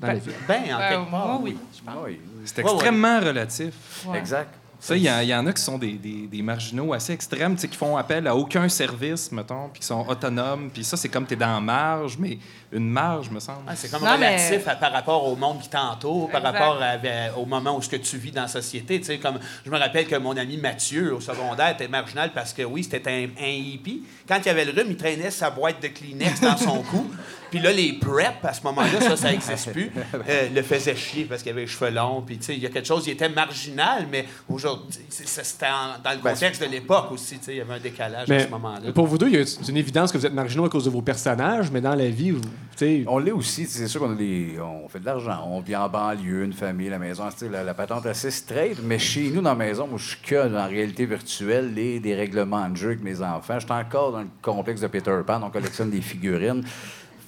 dans la vie? Ben, en Ben, quelque part. moi, oui, je pense. Oui, C'est Ouais, ouais. extrêmement relatif. Ouais. exact. Ça, il y, y en a qui sont des, des- des marginaux assez extrêmes, tu sais, qui font appel à aucun service, mettons, puis qui sont autonomes. Puis ça, c'est comme tu es dans la marge, mais une marge, me semble. Ah, c'est comme Non, mais- relatif à- par rapport au monde qui t'entoure, par rapport à- à- au moment où ce que tu vis dans la société. Tu sais, comme je me rappelle que mon ami Mathieu au secondaire était marginal parce que oui, c'était un, un hippie. Quand il avait le rhume, il traînait sa boîte de Kleenex dans son cou. Puis là, les prep, à ce moment-là, ça, ça n'existe plus, euh, le faisait chier parce qu'il avait les cheveux longs. Puis, tu sais, il y a quelque chose, il était marginal, mais aujourd'hui, c'était dans le contexte de l'époque aussi, tu sais, il y avait un décalage à ce moment-là. pour vous deux, il y a c'est une évidence que vous êtes marginaux à cause de vos personnages, mais dans la vie, vous, tu sais, On l'est aussi. C'est sûr qu'on a des, on fait de l'argent. On vit en banlieue, une famille, la maison. tu sais, La, la patente assez straight. Mais chez nous, dans la maison, moi, je suis que dans la réalité virtuelle et des règlements de jeu avec mes enfants. Je suis encore dans le complexe de Peter Pan. On collectionne des figurines.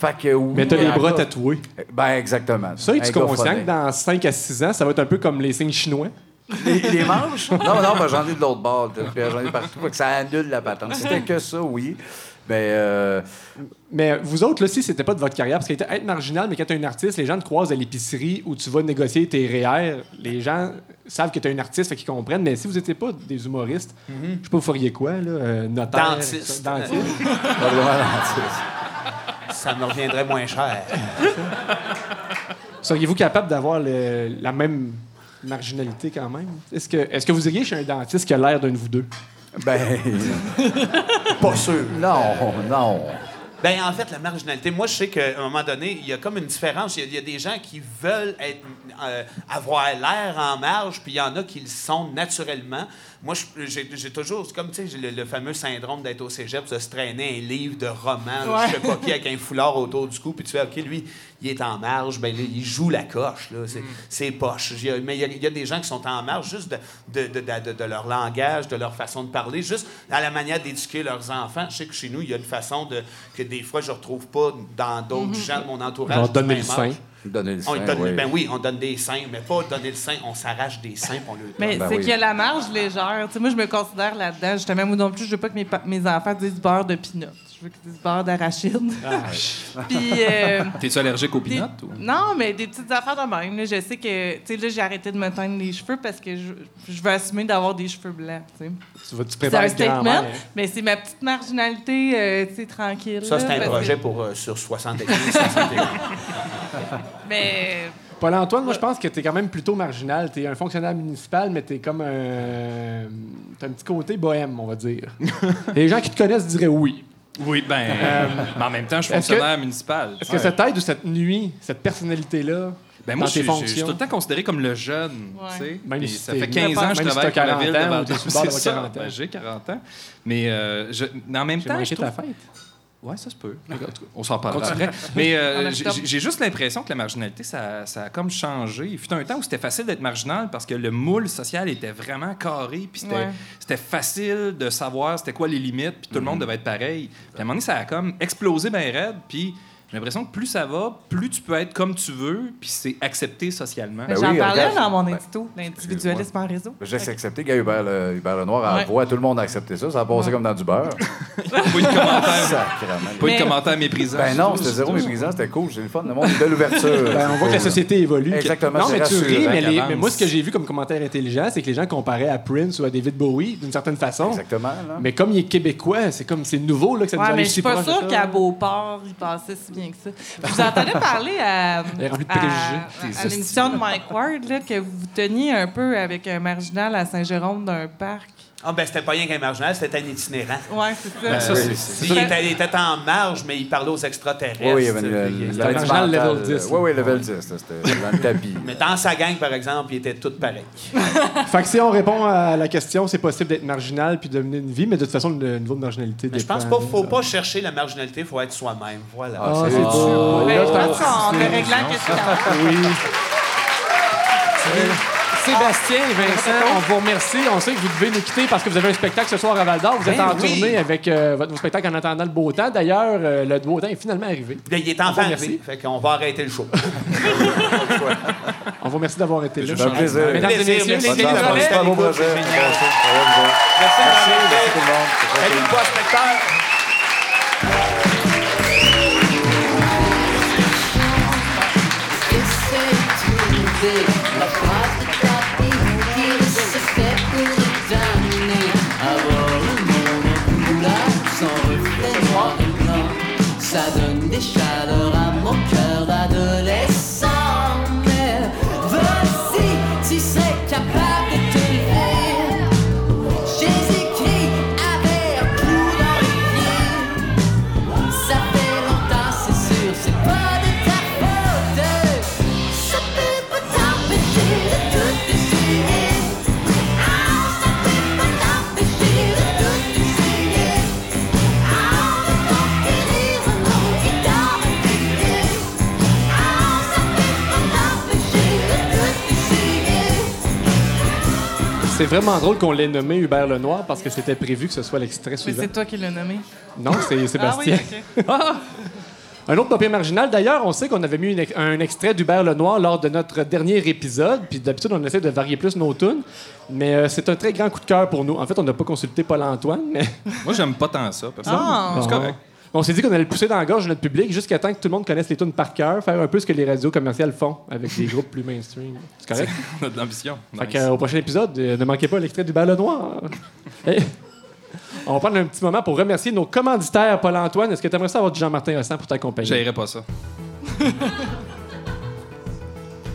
Fait que oui, mais t'as les bras tatoués. Ben, exactement. Ça, es-tu gars conscient que dans 5 à 6 ans, ça va être un peu comme les signes chinois? Les, les manches? Non, non, ben, j'en ai de l'autre bord. J'en ai partout. Fait que ça annule la patente. C'était que ça, oui. Ben, euh, Mais vous autres, là, si c'était pas de votre carrière, parce que être marginal, mais quand t'es un artiste, les gens te croisent à l'épicerie où tu vas négocier tes REER, les gens savent que t'es un artiste, fait qu'ils comprennent. Mais si vous étiez pas des humoristes, je sais pas, vous feriez quoi, là? euh, notaire? Dentiste. Dentiste? probablement dentiste. Ça me reviendrait moins cher. Seriez-vous capable d'avoir la même marginalité quand même? Est-ce que, est-ce que vous iriez chez un dentiste qui a l'air d'un de vous deux? Ben, Pas sûr. non, non. Ben en fait, la marginalité, moi, je sais qu'à un moment donné, il y a comme une différence. Il y a, il y a des gens qui veulent être, euh, avoir l'air en marge, puis il y en a qui le sont naturellement. Moi, j'ai j'ai toujours, c'est comme, tu sais, j'ai le, le fameux syndrome d'être au cégep, de se traîner un livre de roman, je sais pas qui, avec un foulard autour du cou, puis tu fais, OK, lui, il est en marge, ben là, il joue la coche, là, c'est c'est poche. Il y a- mais il y, a, il y a des gens qui sont en marge juste de, de, de, de- de- de leur langage, de leur façon de parler, juste à la manière d'éduquer leurs enfants. Je sais que chez nous, il y a une façon de, que des fois, je retrouve pas dans d'autres gens de mon entourage. On du donner le sein. On donne- oui. Ben oui, on donne des seins, mais pas donner le sein, on s'arrache des seins, on le Mais Ben c'est oui. qu'il y a la marge légère. Tu sais, moi, je me considère là-dedans. Justement, moi non plus, je veux pas que mes, mes enfants disent beurre de pinot. Veux qu'ils disent beurre d'arachide. Puis. euh, T'es-tu allergique aux des- peanuts? ou? Non, mais des petites affaires de même. là. Je sais que, tu sais, là, j'ai arrêté de me teindre les cheveux parce que je, je veux assumer d'avoir des cheveux blancs, tu sais. Tu C'est prépares un statement, hein? mais c'est ma petite marginalité, euh, tu sais, tranquille. Ça, c'est un projet que- pour, euh, sur 60 églises. 60 églises. Mais Paul-Antoine, moi, je pense que tu es quand même plutôt marginal. Tu es un fonctionnaire municipal, mais tu es comme un. T'as un petit côté bohème, on va dire. les gens qui te connaissent diraient oui. Oui, ben. mais en même temps, je suis est-ce que- fonctionnaire municipal. Est-ce que ça t'aide ou cette nuit, cette personnalité-là, Ben moi, je suis, je suis fonctions? tout le temps considéré comme le jeune. Ouais. tu sais. Même si ça fait 15 ans que je si travaille t'as pour la ville 40 ans de C'est ça. 40 ans. Ben, J'ai 40 ans. Mais, euh, je, mais en même j'ai temps, je trouve... Ouais, ça se peut. On s'en parlera Continue. après. Mais euh, j'ai juste l'impression que la marginalité, ça, ça a comme changé. Il fut un temps où c'était facile d'être marginal parce que le moule social était vraiment carré, puis c'était Ouais. facile de savoir c'était quoi les limites, puis tout le monde devait être pareil. Puis à un moment donné, ça a comme explosé bien raide, puis j'ai l'impression que plus ça va, plus tu peux être comme tu veux, puis c'est accepté socialement. Ben j'en oui, parlais regarde. dans mon Ben, édito, l'individualisme en réseau. J'ai accepté. Gars, Hubert, le, Hubert Lenoir à Ouais. voix, tout le monde a accepté ça. Ça a passé comme dans du beurre. Pas eu de commentaire, Sacrément. pas de commentaire méprisant. Ben non, c'était zéro méprisant, c'était cool, j'ai le fun. Le monde, une belle ouverture. Ben, on voit que la société évolue. Exactement, Non, c'est mais tu rassurant ris, mais, les- moi, ce que j'ai vu comme commentaire intelligent, c'est que les gens comparaient à Prince ou à David Bowie d'une certaine façon. Exactement, là. Mais comme il est québécois, c'est comme c'est nouveau là, que ça nous Ouais, arrive mais je si suis pas ça. qu'à Beauport, il passait si bien que ça. Je vous entendais parler à, à- l'émission de Mike Ward là, que vous teniez un peu avec un marginal à Saint-Jérôme d'un parc. Ah, ben, c'était pas rien qu'un marginal, c'était un itinérant. Ouais, c'est ça. Ben, ça, c'est- c'est- Il était, il était en marge, mais il parlait aux extraterrestres. Oui, oui, il y avait puis il- il marginal mental, level euh, 10, Oui, oui, level 10. là, C'était dans le tapis. Mais dans sa gang, par exemple, ils étaient tous pareils. Fait que si on répond à la question, c'est possible d'être marginal puis de mener une vie, mais de toute façon, le niveau de marginalité Mais je pense pas faut pas chercher la marginalité, il faut être soi-même. Voilà. Ah, Ah, c'est c'est dur. dur. Ben, Là, je pense qu'on te réglant la question. Oui. Sébastien et Vincent, on vous remercie. On sait que vous devez nous quitter parce que vous avez un spectacle ce soir à Val d'Or. Vous êtes Ben en oui. tournée avec euh, votre nouveau spectacle en attendant le beau temps. D'ailleurs, euh, le beau temps est finalement arrivé. Là, il est enfin arrivé, fait qu'on va arrêter le show. On vous remercie d'avoir été là. Ça fait plaisir. Mesdames et messieurs, merci. Les. C'est ça va, vous. Merci, Merci, merci tout le monde. C'est Salut, C'est vraiment drôle qu'on l'ait nommé Hubert Lenoir parce que c'était prévu que ce soit l'extrait Mais suivant. c'est toi qui l'as nommé? Non, c'est Sébastien. Ah oui, OK. Un autre papier marginal, d'ailleurs, on sait qu'on avait mis une un extrait d'Hubert Lenoir lors de notre dernier épisode, puis d'habitude, on essaie de varier plus nos tunes, mais euh, c'est un très grand coup de cœur pour nous. En fait, on n'a pas consulté Paul-Antoine, mais Moi, j'aime pas tant ça, personne. Ah. C'est correct. On s'est dit qu'on allait le pousser dans la gorge de notre public jusqu'à temps que tout le monde connaisse les tunes par cœur, faire un peu ce que les radios commerciales font avec des groupes plus mainstream. C'est correct? On a de l'ambition. Nice. euh, au prochain épisode, euh, ne manquez pas l'extrait d'Hubert Lenoir. Et- on va prendre un petit moment pour remercier nos commanditaires, Paul-Antoine. Est-ce que tu aimerais ça avoir du Jean-Martin Rossan pour t'accompagner? J'haïrais pas ça.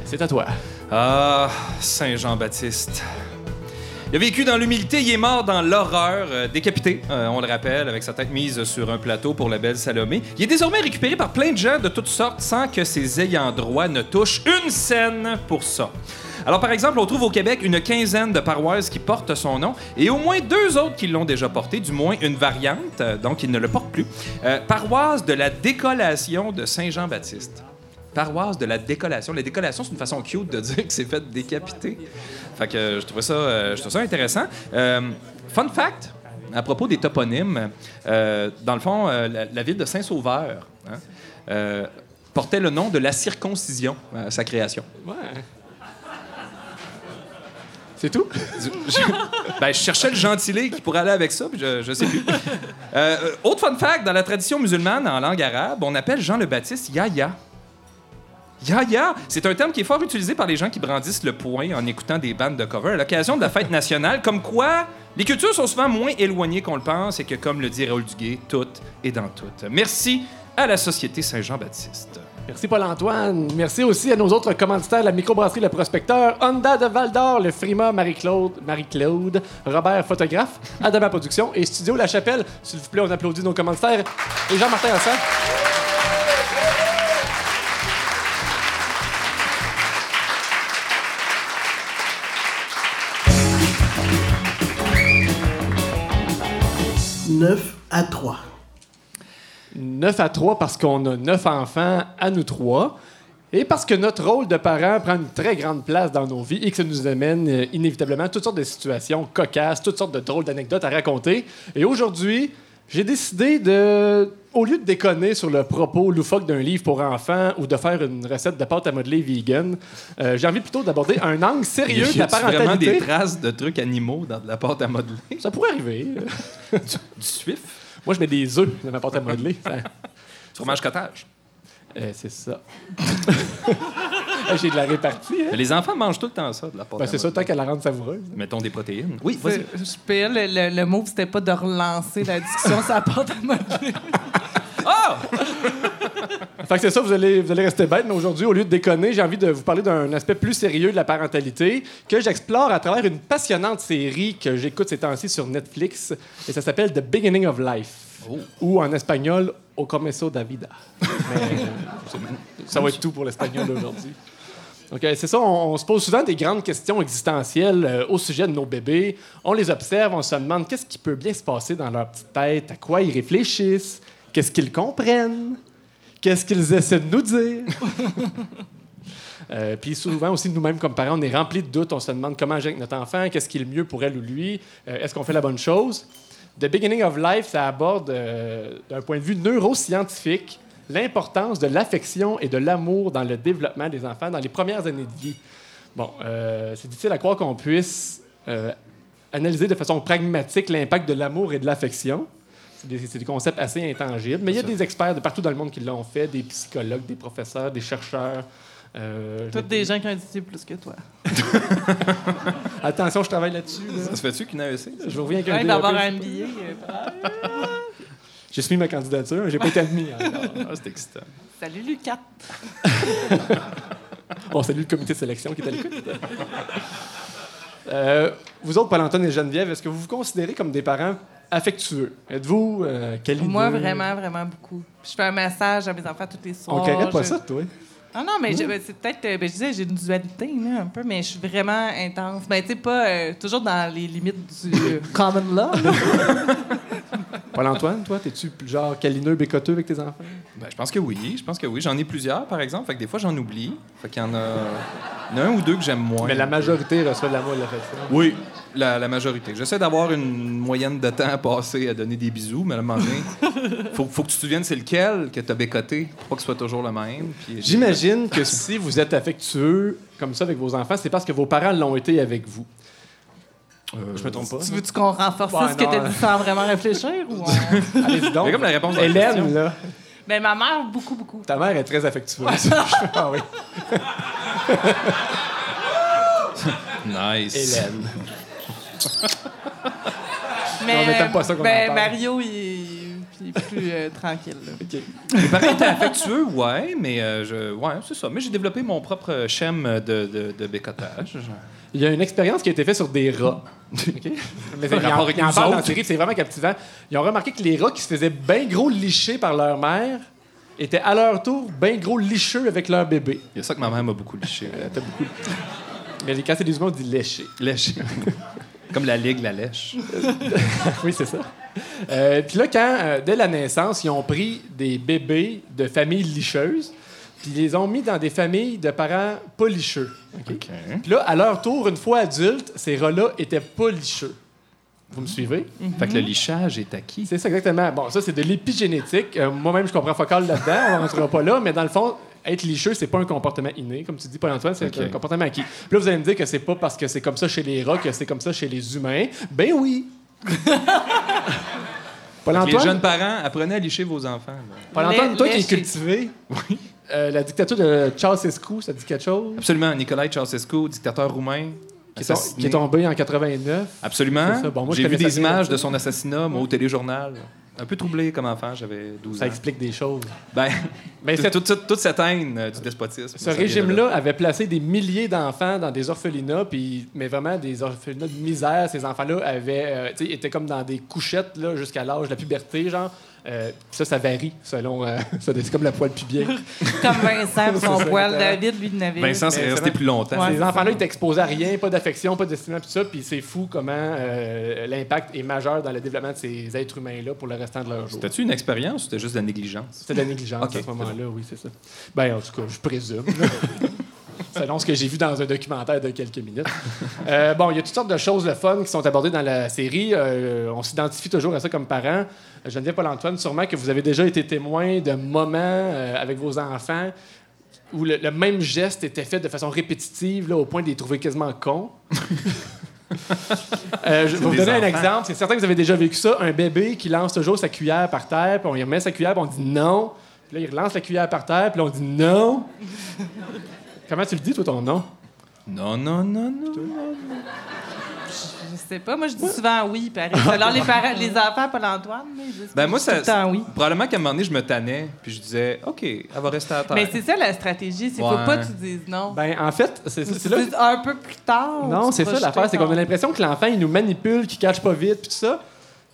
C'est à toi. Ah, Saint Jean-Baptiste. Il a vécu dans l'humilité, il est mort dans l'horreur, euh, décapité, euh, on le rappelle, avec sa tête mise sur un plateau pour la belle Salomé. Il est désormais récupéré par plein de gens de toutes sortes sans que ses ayants droit ne touchent une scène pour ça. Alors, par exemple, on trouve au Québec une quinzaine de paroisses qui portent son nom et au moins deux autres qui l'ont déjà porté, du moins une variante, euh, donc il ne le porte plus. Paroisse de la décollation de Saint-Jean-Baptiste. Paroisse de la décollation. La décollation, c'est une façon cute de dire que c'est fait décapiter. Fait que euh, je trouvais ça, euh, je trouvais ça intéressant. Euh, fun fact, à propos des toponymes, euh, dans le fond, euh, la, la ville de Saint-Sauveur hein, euh, portait le nom de la circoncision à sa création. Ouais. C'est tout? Je, ben, je cherchais le gentilé qui pourrait aller avec ça, puis je, je sais plus. Autre fun fact, dans la tradition musulmane en langue arabe, on appelle Jean le Baptiste Yahya. Yahya, c'est un terme qui est fort utilisé par les gens qui brandissent le poing en écoutant des bandes de cover à l'occasion de la fête nationale, comme quoi les cultures sont souvent moins éloignées qu'on le pense et que, comme le dit Raoul Duguay, tout est dans tout. Merci à la Société Saint-Jean-Baptiste. Merci Paul-Antoine. Merci aussi à nos autres commanditaires, la microbrasserie Le Prospecteur, Honda de Val d'Or, le Frima Marie-Claude, Marie-Claude, Robert Photographe, Adama Production et Studio La Chapelle. S'il vous plaît, on applaudit nos commanditaires. Et Jean-Martin Hassan. Neuf à 3. 9 à 3 parce qu'on a 9 enfants à nous trois. Et parce que notre rôle de parent prend une très grande place dans nos vies et que ça nous amène euh, inévitablement toutes sortes de situations cocasses, toutes sortes de drôles d'anecdotes à raconter. Et aujourd'hui, j'ai décidé de, au lieu de déconner sur le propos loufoque d'un livre pour enfants ou de faire une recette de pâte à modeler vegan, euh, j'ai envie plutôt d'aborder un angle sérieux de la a-tu vraiment parentalité. des traces de trucs animaux dans de la pâte à modeler? Ça pourrait arriver. Du suif? Moi, je mets des œufs dans ma pâte à modeler. Ça- Fromage cottage? Euh, c'est ça. J'ai de la répartie. Hein? Les enfants mangent tout le temps ça, de la pâte Ben, c'est ça, tant qu'elle la rende savoureuse. Mettons des protéines. Oui, vas-y. PL, le, le move, c'était pas de relancer la discussion sur la porte à modeler. Ah, Fait que c'est ça, vous allez, vous allez rester bête, mais aujourd'hui, au lieu de déconner, j'ai envie de vous parler d'un aspect plus sérieux de la parentalité que j'explore à travers une passionnante série que j'écoute ces temps-ci sur Netflix. Et ça s'appelle The Beginning of Life. Ou en espagnol, Au comienzo da vida. Mais, euh, ça va être tout pour l'espagnol aujourd'hui. Donc, c'est ça, on, se pose souvent des grandes questions existentielles euh, au sujet de nos bébés. On les observe, on se demande qu'est-ce qui peut bien se passer dans leur petite tête, à quoi ils réfléchissent, qu'est-ce qu'ils comprennent, qu'est-ce qu'ils essaient de nous dire. Euh, puis souvent aussi, nous-mêmes, comme parents, on est remplis de doutes. On se demande comment agir notre enfant, qu'est-ce qui est le mieux pour elle ou lui, euh, est-ce qu'on fait la bonne chose? The Beginning of Life, ça aborde, d'un point de vue neuroscientifique, l'importance de l'affection et de l'amour dans le développement des enfants dans les premières années de vie. Bon, euh, c'est difficile à croire qu'on puisse euh, analyser de façon pragmatique l'impact de l'amour et de l'affection. C'est des, des concepts assez intangibles, mais il y a des experts de partout dans le monde qui l'ont fait, des psychologues, des professeurs, des chercheurs. euh, Toutes des gens qui ont étudié plus que toi. Attention, je travaille là-dessus. là. Ça se fait-tu qu'une AEC? Je reviens avec un d'avoir un billet. J'ai soumis ma candidature, j'ai pas été admis. encore. Ah, c'est excitant. Salut Lucas. On salue le comité de sélection qui est à l'écoute. Euh, vous autres, Paul-Antoine et Geneviève, est-ce que vous vous considérez comme des parents affectueux? Êtes-vous euh? Moi, vraiment, vraiment beaucoup. Je fais un massage à mes enfants tous les soirs. On carrait pas Je- ça, toi? Ah non, mais ben, c'est peut-être, euh, ben, je disais, j'ai une dualité, là, un peu, mais je suis vraiment intense. Ben, tu sais, pas euh, toujours dans les limites du euh, common law. Paul-Antoine, toi, t'es-tu genre câlineux, bécoteux avec tes enfants? Ben, je pense que oui. Je pense que oui. J'en ai plusieurs, par exemple. Fait que des fois, j'en oublie. Fait qu'il y en a, il y en a un ou deux que j'aime moins. Mais la majorité reçoit de l'amour et de l'affection. Oui, la, la majorité. J'essaie d'avoir une moyenne de temps à passer à donner des bisous, mais à un moment donné, faut, faut que tu te souviennes c'est lequel que tu as bécoté, pour pas que ce soit toujours le même. J'imagine que si vous êtes affectueux comme ça avec vos enfants, c'est parce que vos parents l'ont été avec vous. je me trompe pas? tu veux-tu qu'on renforce Ouais, ce que tu as dit sans vraiment réfléchir? Ou on- Allez-y donc. Mais comme la réponse à la Hélène, question. là, ben, ma mère, beaucoup, beaucoup. ta mère est très affectueuse. ah oui. Nice. Hélène. Mais, mais t'aimes pas ça en ben. Mario, il est, il est plus euh, tranquille. là. Mes parents étaient affectueux, ouais, mais euh, je, ouais, c'est ça. Mais j'ai développé mon propre schème de, de, de bécotage. Il y a une expérience qui a été faite sur des rats. OK? Mais en, ils en dans la série, c'est vraiment captivant. Ils ont remarqué que les rats qui se faisaient bien gros licher par leur mère étaient à leur tour bien gros licheux avec leur bébé. Il y a ça que ma mère m'a beaucoup liché. T'as beaucoup- Mais quand c'est des humains, on dit lécher. Lèche. Comme la ligue, la lèche. oui, c'est ça. Euh, puis là, quand, euh, dès la naissance, ils ont pris des bébés de familles licheuses, puis ils les ont mis dans des familles de parents pas licheux. OK? Puis là, à leur tour, une fois adultes, ces rats-là étaient pas licheux. Vous me suivez? Fait que le lichage est acquis. C'est ça, exactement. Bon, ça, c'est de l'épigénétique. Euh, Moi-même, je comprends focal là-dedans. On ne rentrera pas là. Mais dans le fond, être licheux, c'est pas un comportement inné. Comme tu dis, Paul-Antoine, c'est un comportement acquis. Puis là, vous allez me dire que c'est pas parce que c'est comme ça chez les rats que c'est comme ça chez les humains. Ben oui! Les jeunes Paul-Antoine, parents, apprenez à licher vos enfants. Paul-Antoine, toi qui es cultivé, euh, la dictature de Ceausescu, ça dit quelque chose? Absolument. Nicolae Ceausescu, dictateur roumain. Qui est, assassiné. qui est tombé en 89. Absolument. Bon, J'ai vu des images de son assassinat, moi, au téléjournal. Un peu troublé comme enfant, j'avais 12 Ça ans. explique des choses. Ben, toute, cette- toute, cette haine euh, du despotisme. Ce ça de régime-là avait placé des milliers d'enfants dans des orphelinats, puis, mais vraiment des orphelinats de misère. Ces enfants-là avaient, euh, étaient comme dans des couchettes là, jusqu'à l'âge de la puberté, genre. Euh, ça, ça varie selon. euh, ça, c'est comme la poêle pubienne. Comme Vincent, son poil. David, lui, il n'avait. Vincent c'est resté plus longtemps. Ouais. Ces enfants-là étaient exposés à rien, pas d'affection, pas d'estimement, tout ça, puis c'est fou comment euh, l'impact est majeur dans le développement de ces êtres humains-là pour le restant de leur jour. C'était-tu une expérience ou c'était juste de la négligence? C'était de la négligence à ce moment-là, oui, c'est ça. Ben, en tout cas, je présume. Selon ce que j'ai vu dans un documentaire de quelques minutes. Euh, bon, il y a toutes sortes de choses le fun qui sont abordées dans la série. Euh, on s'identifie toujours à ça comme parents. Geneviève Paul-Antoine, sûrement que vous avez déjà été témoin de moments euh, avec vos enfants où le, le même geste était fait de façon répétitive, là, au point de les trouver quasiment cons. Euh, je vais vous donner un exemple. C'est certain que vous avez déjà vécu ça. Un bébé qui lance toujours sa cuillère par terre, puis on lui remet sa cuillère, puis on dit non. Puis là, il relance la cuillère par terre, puis là, on dit non. Comment tu le dis, toi, ton nom? Non, non, non, non. sais pas. Moi, je dis souvent oui, pareil. Alors, les, parents, les enfants, Paul Antoine, là, ils disent Ben moi, tout ça, le temps oui. probablement qu'à un moment donné, je me tannais, puis je disais, OK, elle va rester à terre. Mais c'est ça la stratégie, c'est Ouais. faut pas que tu dises non. Ben, en fait, c'est là. dises un peu plus tard. Non, c'est ça l'affaire, c'est qu'on a l'impression que l'enfant, il nous manipule, qu'il cache pas vite, puis tout ça.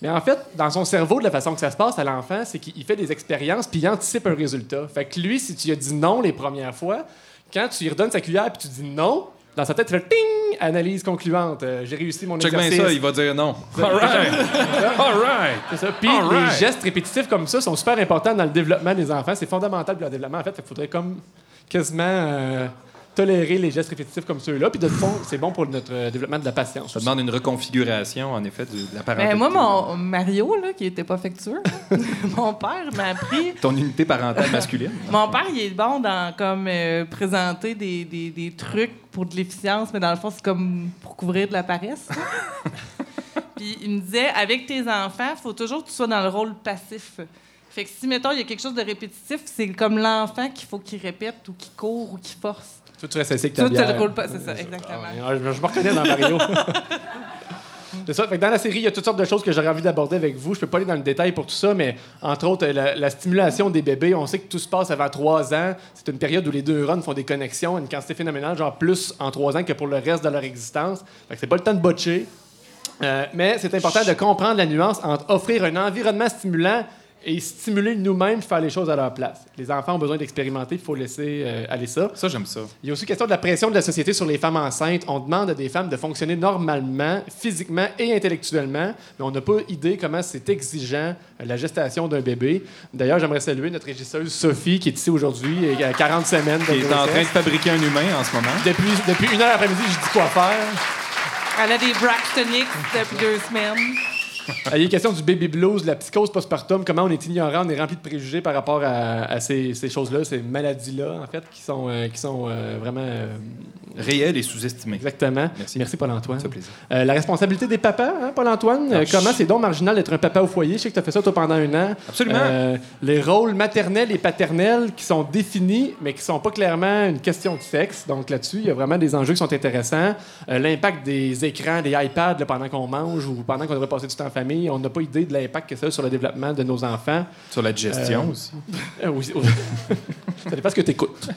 Mais en fait, dans son cerveau, de la façon que ça se passe à l'enfant, c'est qu'il fait des expériences, puis il anticipe un résultat. Fait que lui, si tu lui as dit non les premières fois, quand tu lui redonnes sa cuillère, puis tu dis non, dans sa tête, il fait ting, analyse concluante. Euh, J'ai réussi mon Check bien exercice. ça, il va dire non. All right. All right. C'est ça. Puis All right. les gestes répétitifs comme ça sont super importants dans le développement des enfants. C'est fondamental pour leur développement. En fait, il faudrait comme quasiment euh, tolérer les gestes répétitifs comme ceux-là. Puis de fond, c'est bon pour notre euh, développement de la patience. Ça aussi. demande une reconfiguration, en effet, de, de la parentalité. Ben, moi, mon Mario, là, qui était pas affectueux, mon père m'a appris. Ton unité parentale masculine. Mon père, il est bon dans comme euh, présenter des, des, des trucs pour de l'efficience, mais dans le fond, c'est comme pour couvrir de la paresse. Puis il me disait, avec tes enfants, il faut toujours que tu sois dans le rôle passif. Fait que si, mettons, il y a quelque chose de répétitif, c'est comme l'enfant qu'il faut qu'il répète ou qu'il court ou qu'il force. Toi, tu restes assis avec ta Toi, tu bière. le rôles pas, c'est ça, exactement. Ah je, je me reconnais dans Mario. Dans la série, il y a toutes sortes de choses que j'aurais envie d'aborder avec vous. Je peux pas aller dans le détail pour tout ça, mais entre autres, la, la stimulation des bébés. On sait que tout se passe avant trois ans. C'est une période où les deux neurones font des connexions, une quantité phénoménale, genre plus en trois ans que pour le reste de leur existence. Fait que c'est pas le temps de botcher. Euh, mais c'est important de comprendre la nuance entre offrir un environnement stimulant et stimuler nous-mêmes faire les choses à leur place. Les enfants ont besoin d'expérimenter, il faut laisser euh, aller ça. Ça, j'aime ça. Il y a aussi question de la pression de la société sur les femmes enceintes. On demande à des femmes de fonctionner normalement, physiquement et intellectuellement, mais on n'a pas idée comment c'est exigeant euh, la gestation d'un bébé. D'ailleurs, j'aimerais saluer notre régisseuse Sophie qui est ici aujourd'hui, et à 40 semaines Qui est en train de fabriquer un humain en ce moment. Depuis, depuis une heure après-midi, je dis quoi faire. Elle a des Braxtonics depuis deux semaines. Il est question du baby blues, de la psychose postpartum, comment on est ignorant, on est rempli de préjugés par rapport à, à ces, ces choses-là, ces maladies-là, en fait, qui sont, euh, qui sont euh, vraiment... euh, Réel et sous-estimé. exactement. Merci. Paul-Antoine. Ça plaisir. La responsabilité des papas, hein, Paul-Antoine? Ah, comment c'est donc marginal d'être un papa au foyer? Je sais que tu as fait ça, toi, pendant un an. Absolument. Les rôles maternels et paternels qui sont définis, mais qui sont pas clairement une question de sexe. Donc là-dessus, il y a vraiment des enjeux qui sont intéressants. L'impact des écrans, des iPads là, pendant qu'on mange ou pendant qu'on devrait passer du temps famille, on n'a pas idée de l'impact que ça a sur le développement de nos enfants. Sur la digestion Euh, aussi. Euh, oui, oui. ça dépend ce que tu écoutes.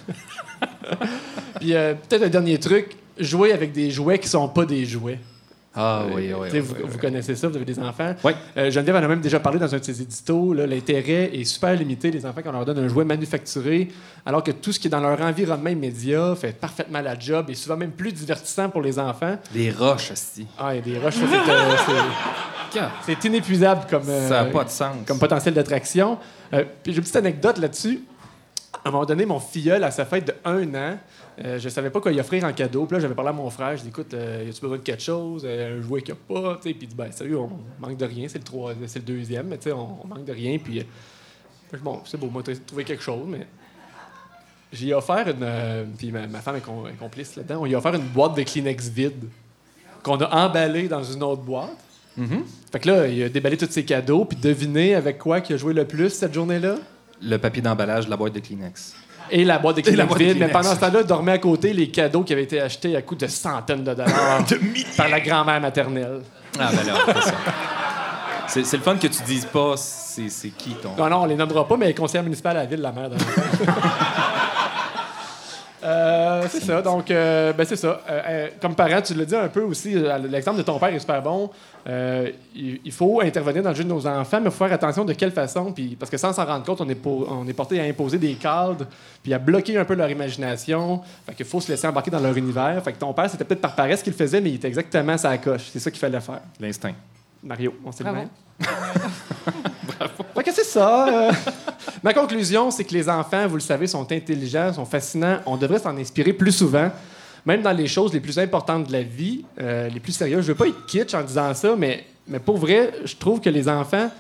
Puis euh, peut-être un dernier truc, jouer avec des jouets qui sont pas des jouets. Ah Euh, oui, oui, oui, vous, oui, vous connaissez ça, vous avez des enfants. Oui. Euh, Geneviève en a même déjà parlé dans un de ses éditos. L'intérêt est super limité des enfants quand on leur donne un jouet manufacturé, alors que tout ce qui est dans leur environnement immédiat fait parfaitement la job et souvent même plus divertissant pour les enfants. Les roches, aussi. Ah, a des roches, c'est, euh, c'est- inépuisable comme, euh, Ça n'a pas de sens. comme potentiel d'attraction. Euh, puis j'ai une petite anecdote là-dessus. À un moment donné, mon filleul, à sa fête de un an, euh, je savais pas quoi lui offrir en cadeau. Puis là, j'avais parlé à mon frère. Je dis, écoute, euh, y a-tu besoin de quelque chose? Euh, un jouet qu'il n'y a pas? Puis il dit, ben, sérieux, on manque de rien. C'est le, trois- c'est le deuxième, mais tu sais, on, on manque de rien. Puis, euh, bon, c'est beau, moi, trouvé quelque chose, mais. J'ai offert une. puis ma, ma femme est, com- est complice là-dedans. On lui a offert une boîte de Kleenex vide qu'on a emballée dans une autre boîte. Mhm. Fait que là, il a déballé tous ses cadeaux, puis devinez avec quoi qu'il a joué le plus cette journée-là? Le papier d'emballage de la boîte de Kleenex. Et la boîte de Kleenex boîte de vide. Mais pendant ce temps-là, dormait à côté les cadeaux qui avaient été achetés à coût de centaines de dollars par la grand-mère maternelle. Ah, ben là, c'est ça. C'est c'est le fun que tu dises pas c'est c'est qui ton. Non, non, on les nommera pas, mais conseillère municipale à la ville, la mère de Euh, c'est ça. Donc, euh, ben, c'est ça. Euh, comme parent, tu l'as dit un peu aussi, l'exemple de ton père est super bon. Euh, il, il faut intervenir dans le jeu de nos enfants, mais il faut faire attention de quelle façon. Puis, parce que sans s'en rendre compte, on est, pour- on est porté à imposer des cadres, puis à bloquer un peu leur imagination. Fait qu'il faut se laisser embarquer dans leur univers. Fait que ton père, c'était peut-être par paresse qu'il le faisait, mais il était exactement à sa coche. C'est ça qu'il fallait faire. L'instinct. Mario, on sait le Bravo. que c'est ça. euh. Ma conclusion, c'est que les enfants, vous le savez, sont intelligents, sont fascinants. On devrait s'en inspirer plus souvent, même dans les choses les plus importantes de la vie, euh, les plus sérieuses. Je veux pas être kitsch en disant ça, mais, mais pour vrai, je trouve que les enfants,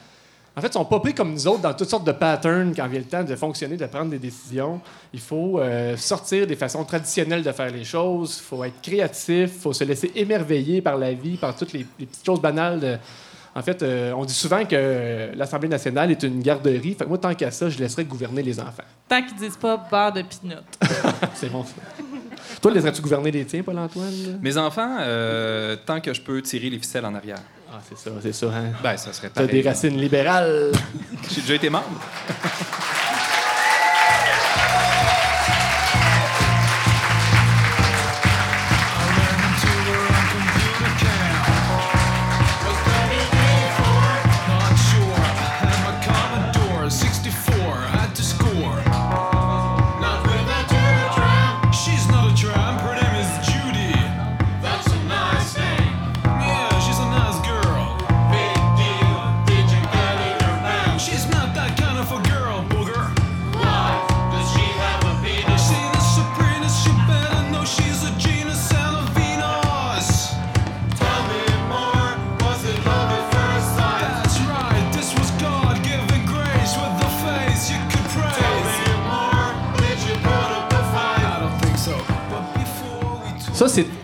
en fait, sont pas pris comme nous autres dans toutes sortes de patterns quand vient le temps de fonctionner, de prendre des décisions. Il faut euh, sortir des façons traditionnelles de faire les choses. Il faut être créatif. Il faut se laisser émerveiller par la vie, par toutes les, petites choses banales. En fait, euh, on dit souvent que euh, l'Assemblée nationale est une garderie. Fait que moi, tant qu'à ça, je laisserais gouverner les enfants. Tant qu'ils disent pas beurre de pinot. C'est bon, ça. Toi, laisserais-tu gouverner les tiens, Paul-Antoine? Mes enfants, euh, tant que je peux tirer les ficelles en arrière. Ah, c'est ça, c'est ça. Hein? Ben, ça serait T'as des racines libérales. J'ai déjà été membre.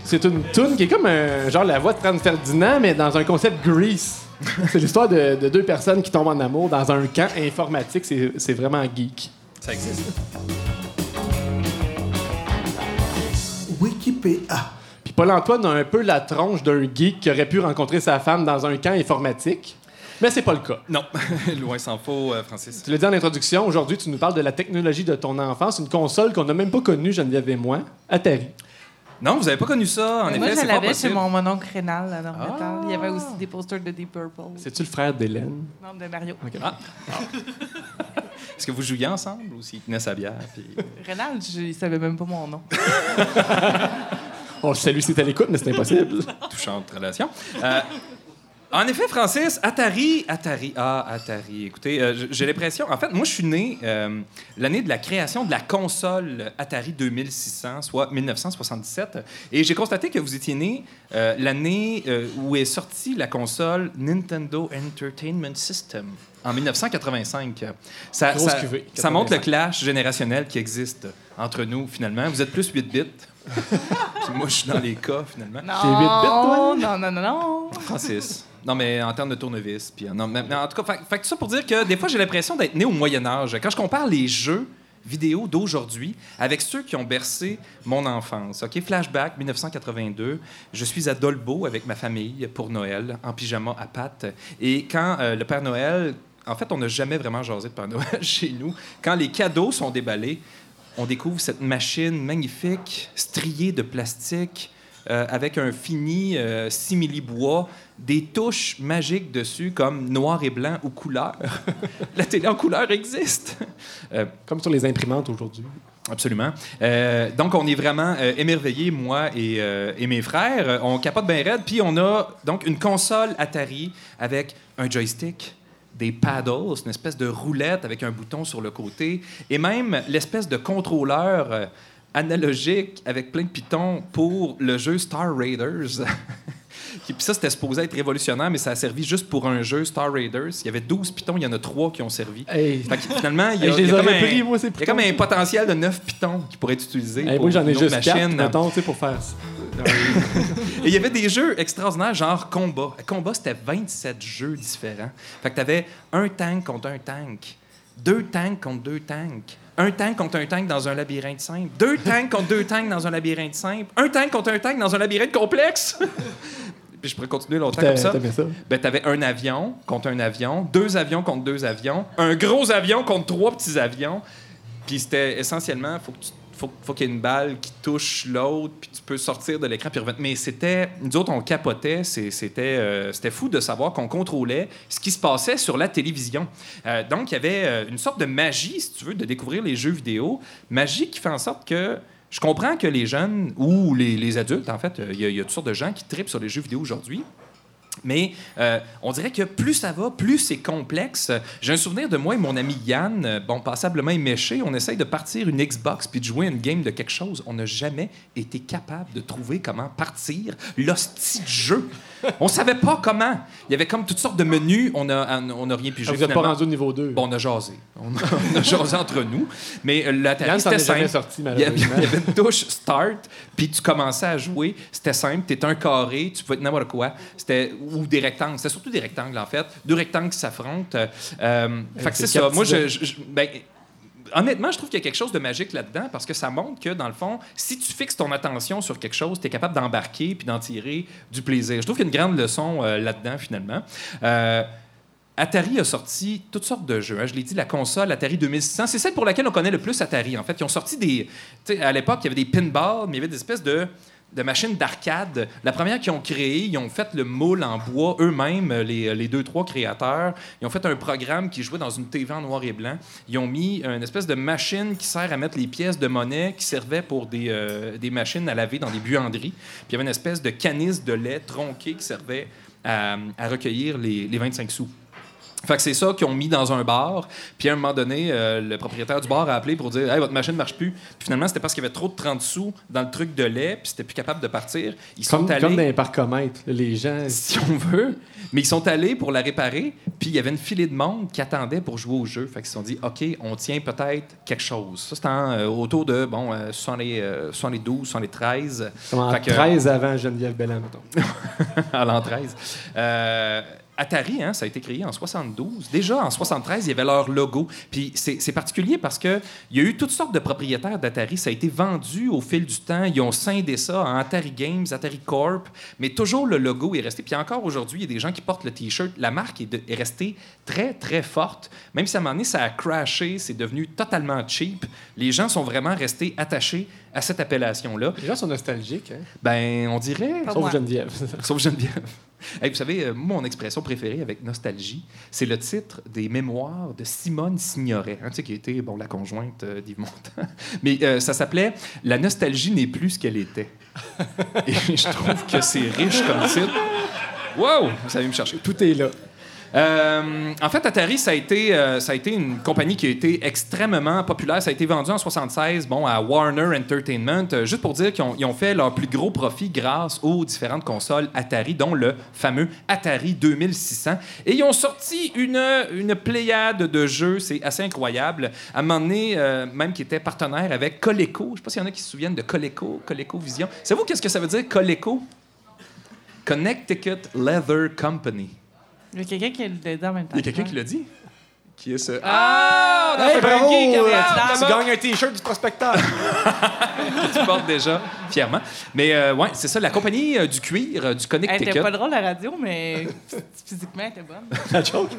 c'est, une tune qui est comme un, genre la voix de Franz Ferdinand, mais dans un concept Grease. c'est l'histoire de, de deux personnes qui tombent en amour dans un camp informatique. C'est, c'est vraiment geek. Ça existe. Wikipédia. Puis Paul-Antoine a un peu la tronche d'un geek qui aurait pu rencontrer sa femme dans un camp informatique. Mais c'est pas le cas. Non, loin s'en faut, euh, Francis. Tu l'as dit en introduction, aujourd'hui, tu nous parles de la technologie de ton enfance, une console qu'on n'a même pas connue, Geneviève et moi, Atari. Non, vous avez pas connu ça, en Moi, effet, je c'est pas l'avais chez possible. mon mononcle rénal à Dormetal. Il y avait aussi des posters de Deep Purple. C'est-tu le frère d'Hélène? Non, de Mario. Est-ce que vous jouiez ensemble ou s'il tenait sa bière? Puis... Rénal, je, il savait même pas mon nom. On le salue si à l'écoute, mais c'est impossible. touchante relation. Euh, en effet, Francis, Atari, Atari, ah, Atari. Écoutez, euh, j'ai l'impression, en fait, moi, je suis né euh, l'année de la création de la console Atari 2600, soit 1977, et j'ai constaté que vous étiez né euh, l'année où est sortie la console Nintendo Entertainment System. En 1985. Ça, ça, cuvée, ça montre le 85. clash générationnel qui existe entre nous, finalement. Vous êtes plus 8 bits. Puis moi, je suis dans les cas, finalement. Non, toi? non, non, non, non. Francis. Non, mais en termes de tournevis. Puis, non, mais, mais en tout cas, fait, fait que ça pour dire que des fois, j'ai l'impression d'être né au Moyen-Âge. Quand je compare les jeux vidéo d'aujourd'hui avec ceux qui ont bercé mon enfance. OK, flashback 1982, je suis à Dolbeau avec ma famille pour Noël en pyjama à pattes et quand euh, le Père Noël en fait, on n'a jamais vraiment jasé de Père Noël chez nous. Quand les cadeaux sont déballés, on découvre cette machine magnifique, striée de plastique, euh, avec un fini euh, simili-bois, des touches magiques dessus, comme noir et blanc ou couleur. La télé en couleur existe. Euh, Comme sur les imprimantes aujourd'hui. Absolument. Donc, on est vraiment émerveillés, moi et, et mes frères. On capote bien raide. Puis, on a donc une console Atari avec un joystick, des paddles, une espèce de roulette avec un bouton sur le côté, et même l'espèce de contrôleur euh, analogique avec plein de pitons pour le jeu Star Raiders. Puis ça, c'était supposé être révolutionnaire, mais ça a servi juste pour un jeu Star Raiders. Il y avait 12 pitons, il y en a 3 qui ont servi. Hey. Fait que finalement, il y a, Hey, il y les a comme un- pris, moi, ces il y a comme pitons. un potentiel de 9 pitons qui pourraient être utilisés. Hey, pour moi, j'en ai une juste autre 4, machine. mettons, pour faire ça. Et il y avait des jeux extraordinaires, genre combat. Combat, c'était 27 jeux différents. Fait que t'avais un tank contre un tank, deux tanks contre deux tanks, un tank contre un tank dans un labyrinthe simple, deux tanks contre deux tanks dans un labyrinthe simple, un tank contre un tank dans un labyrinthe complexe. Puis je pourrais continuer longtemps comme ça. t'aimais ça? Ben, t'avais un avion contre un avion, deux avions contre deux avions, un gros avion contre trois petits avions. Puis c'était essentiellement, faut que tu- faut, faut qu'il y ait une balle qui touche l'autre, puis tu peux sortir de l'écran puis revenir. Mais c'était, nous autres, on capotait. C'était, euh, c'était fou de savoir qu'on contrôlait ce qui se passait sur la télévision. Euh, donc, il y avait euh, une sorte de magie, si tu veux, de découvrir les jeux vidéo. Magie qui fait en sorte que je comprends que les jeunes ou les, adultes, en fait, il y, y a toutes sortes de gens qui tripent sur les jeux vidéo aujourd'hui. Mais euh, on dirait que plus ça va, plus c'est complexe. J'ai un souvenir de moi et mon ami Yann, euh, bon, passablement éméché, on essaye de partir une Xbox puis de jouer une game de quelque chose. On n'a jamais été capable de trouver comment partir l'hostie de jeu. On savait pas comment. Il y avait comme toutes sortes de menus, on a, on a rien pu jouer. vous n'êtes pas rendu au niveau 2. Bon, on a jasé. On a, on a jasé entre nous. Mais euh, l'Atari, Yann c'était simple. sorti, Il y avait- il y avait une touche start, puis tu commençais à jouer. C'était simple. Tu étais un carré, tu pouvais être n'importe quoi. C'était, ou des rectangles. C'était surtout des rectangles, en fait. Deux rectangles qui s'affrontent. Euh, fait que c'est c'est ça. Moi, je, petits je- je- ben, honnêtement, je trouve qu'il y a quelque chose de magique là-dedans parce que ça montre que, dans le fond, si tu fixes ton attention sur quelque chose, tu es capable d'embarquer puis d'en tirer du plaisir. Je trouve qu'il y a une grande leçon euh, là-dedans, finalement. Euh, Atari a sorti toutes sortes de jeux. hein. Je l'ai dit, la console Atari 2600, c'est celle pour laquelle on connaît le plus Atari. En fait, ils ont sorti des. À l'époque, il y avait des pinballs, mais il y avait des espèces de de machines d'arcade. La première qu'ils ont créée, ils ont fait le moule en bois eux-mêmes, les, les deux, trois créateurs. Ils ont fait un programme qui jouait dans une TV en noir et blanc. Ils ont mis une espèce de machine qui sert à mettre les pièces de monnaie qui servait pour des, euh, des machines à laver dans des buanderies. Puis il y avait une espèce de canisse de lait tronqué qui servait à, à recueillir les, les 25 sous. Fait que c'est ça qu'ils ont mis dans un bar. Puis à un moment donné, euh, le propriétaire du bar a appelé pour dire Hey, votre machine ne marche plus. Puis finalement, c'était parce qu'il y avait trop de 30 sous dans le truc de lait, puis c'était plus capable de partir. Ils sont allés, comme dans les parcomètres, les gens. si on veut, mais ils sont allés pour la réparer, puis il y avait une filée de monde qui attendait pour jouer au jeu. Fait qu'ils se sont dit OK, on tient peut-être quelque chose. Ça, c'était euh, autour de bon, euh, 70, euh, 72, 73. Comme en Fait que- 13 avant Geneviève Bellan, mettons. à l'an 13. Atari, hein, ça a été créé en 72. Déjà, en 73, il y avait leur logo. Puis c'est c'est particulier parce qu'il y a eu toutes sortes de propriétaires d'Atari. Ça a été vendu au fil du temps. Ils ont scindé ça en Atari Games, Atari Corp. Mais toujours, le logo est resté. Puis encore aujourd'hui, il y a des gens qui portent le T-shirt. La marque est, de- est restée très, très forte. Même si à un moment donné, ça a crashé, c'est devenu totalement cheap. Les gens sont vraiment restés attachés à cette appellation-là. Les gens sont nostalgiques, hein? Ben, on dirait... Pas Sauf moi. Geneviève. Sauf Geneviève. Vous savez, euh, mon expression préférée avec nostalgie, c'est le titre des mémoires de Simone Signoret, hein, qui était bon, la conjointe euh, d'Yves Montand. Mais euh, ça s'appelait La nostalgie n'est plus ce qu'elle était. Et je trouve que c'est riche comme titre. Wow! Vous savez me chercher. Tout est là. Euh, en fait, Atari, ça a, été, euh, ça a été une compagnie qui a été extrêmement populaire. Ça a été vendu en 76 bon, à Warner Entertainment, euh, juste pour dire qu'ils ont, fait leur plus gros profit grâce aux différentes consoles Atari, dont le fameux Atari 2600. Et ils ont sorti une, une pléiade de jeux, c'est assez incroyable. À un moment donné, même qui était partenaire avec Coleco. Je ne sais pas s'il y en a qui se souviennent de Coleco, Coleco Vision. Savez-vous qu'est-ce que ça veut dire, Coleco? Connecticut Leather Company. Il y a quelqu'un qui l'a dit en même temps. Il y a quelqu'un qui l'a dit? Qui est ce? Ah! on a fait bravo! euh, tu gagnes un T-shirt du prospecteur. que tu portes déjà fièrement. Mais euh, ouais, c'est ça, la compagnie euh, du cuir euh, du Elle Connecticut. était pas drôle la radio, mais physiquement, elle était bonne. La joke.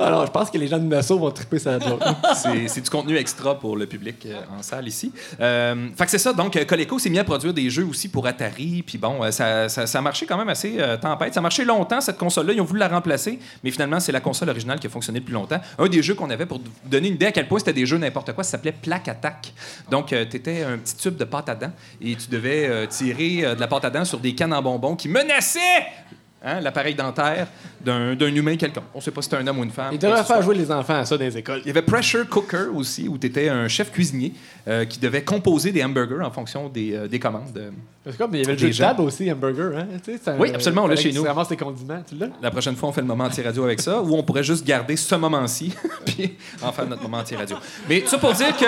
Alors, je pense que les gens de Nassau vont triper sa joke. C'est c'est du contenu extra pour le public euh, en salle ici. Euh, fait que c'est ça. Donc, Coleco s'est mis à produire des jeux aussi pour Atari. Puis bon, euh, ça, ça, ça a marché quand même assez euh, tempête. Ça a marché longtemps, cette console-là. Ils ont voulu la remplacer. Mais finalement, c'est la console originale qui a fonctionné le plus longtemps. Un des jeux qu'on avait, pour vous donner une idée à quel point c'était des jeux n'importe quoi, ça s'appelait Plaque Attack. Donc, tu étais un petit tube de pâte à dents et tu devais euh, tirer euh, de la pâte à dents sur des cannes en bonbons qui menaçaient hein, l'appareil dentaire d'un d'un humain quelconque. On ne sait pas si c'était un homme ou une femme. Ce soit. faire jouer les enfants à ça dans les écoles. Il y avait Pressure Cooker aussi, où tu étais un chef cuisinier euh, qui devait composer des hamburgers en fonction des, euh, des commandes. euh. C'est comme, il y avait le jeu de table aussi, hamburger, hein? Tu sais, ça- Oui, absolument, on l'a chez nous. Tu ramasses tes condiments, tu l'as? La prochaine fois, on fait le moment anti-radio avec ça, ou on pourrait juste garder ce moment-ci, puis en faire notre moment anti-radio. Mais ça pour dire que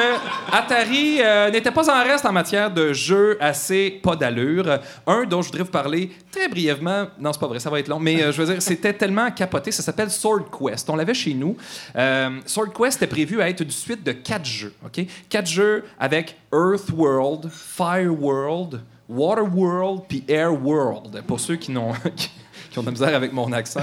Atari euh, n'était pas en reste en matière de jeux assez pas d'allure. Un dont je voudrais vous parler très brièvement, non, c'est pas vrai, ça va être long, mais euh, je veux dire, c'était tellement capoté, ça s'appelle Sword Quest. On l'avait chez nous. Euh, Sword Quest était prévu à être une suite de quatre jeux, OK? Quatre jeux avec Earth World, Fire World, Water World, puis Air World. Pour ceux qui n'ont... qui- ont de la misère avec mon accent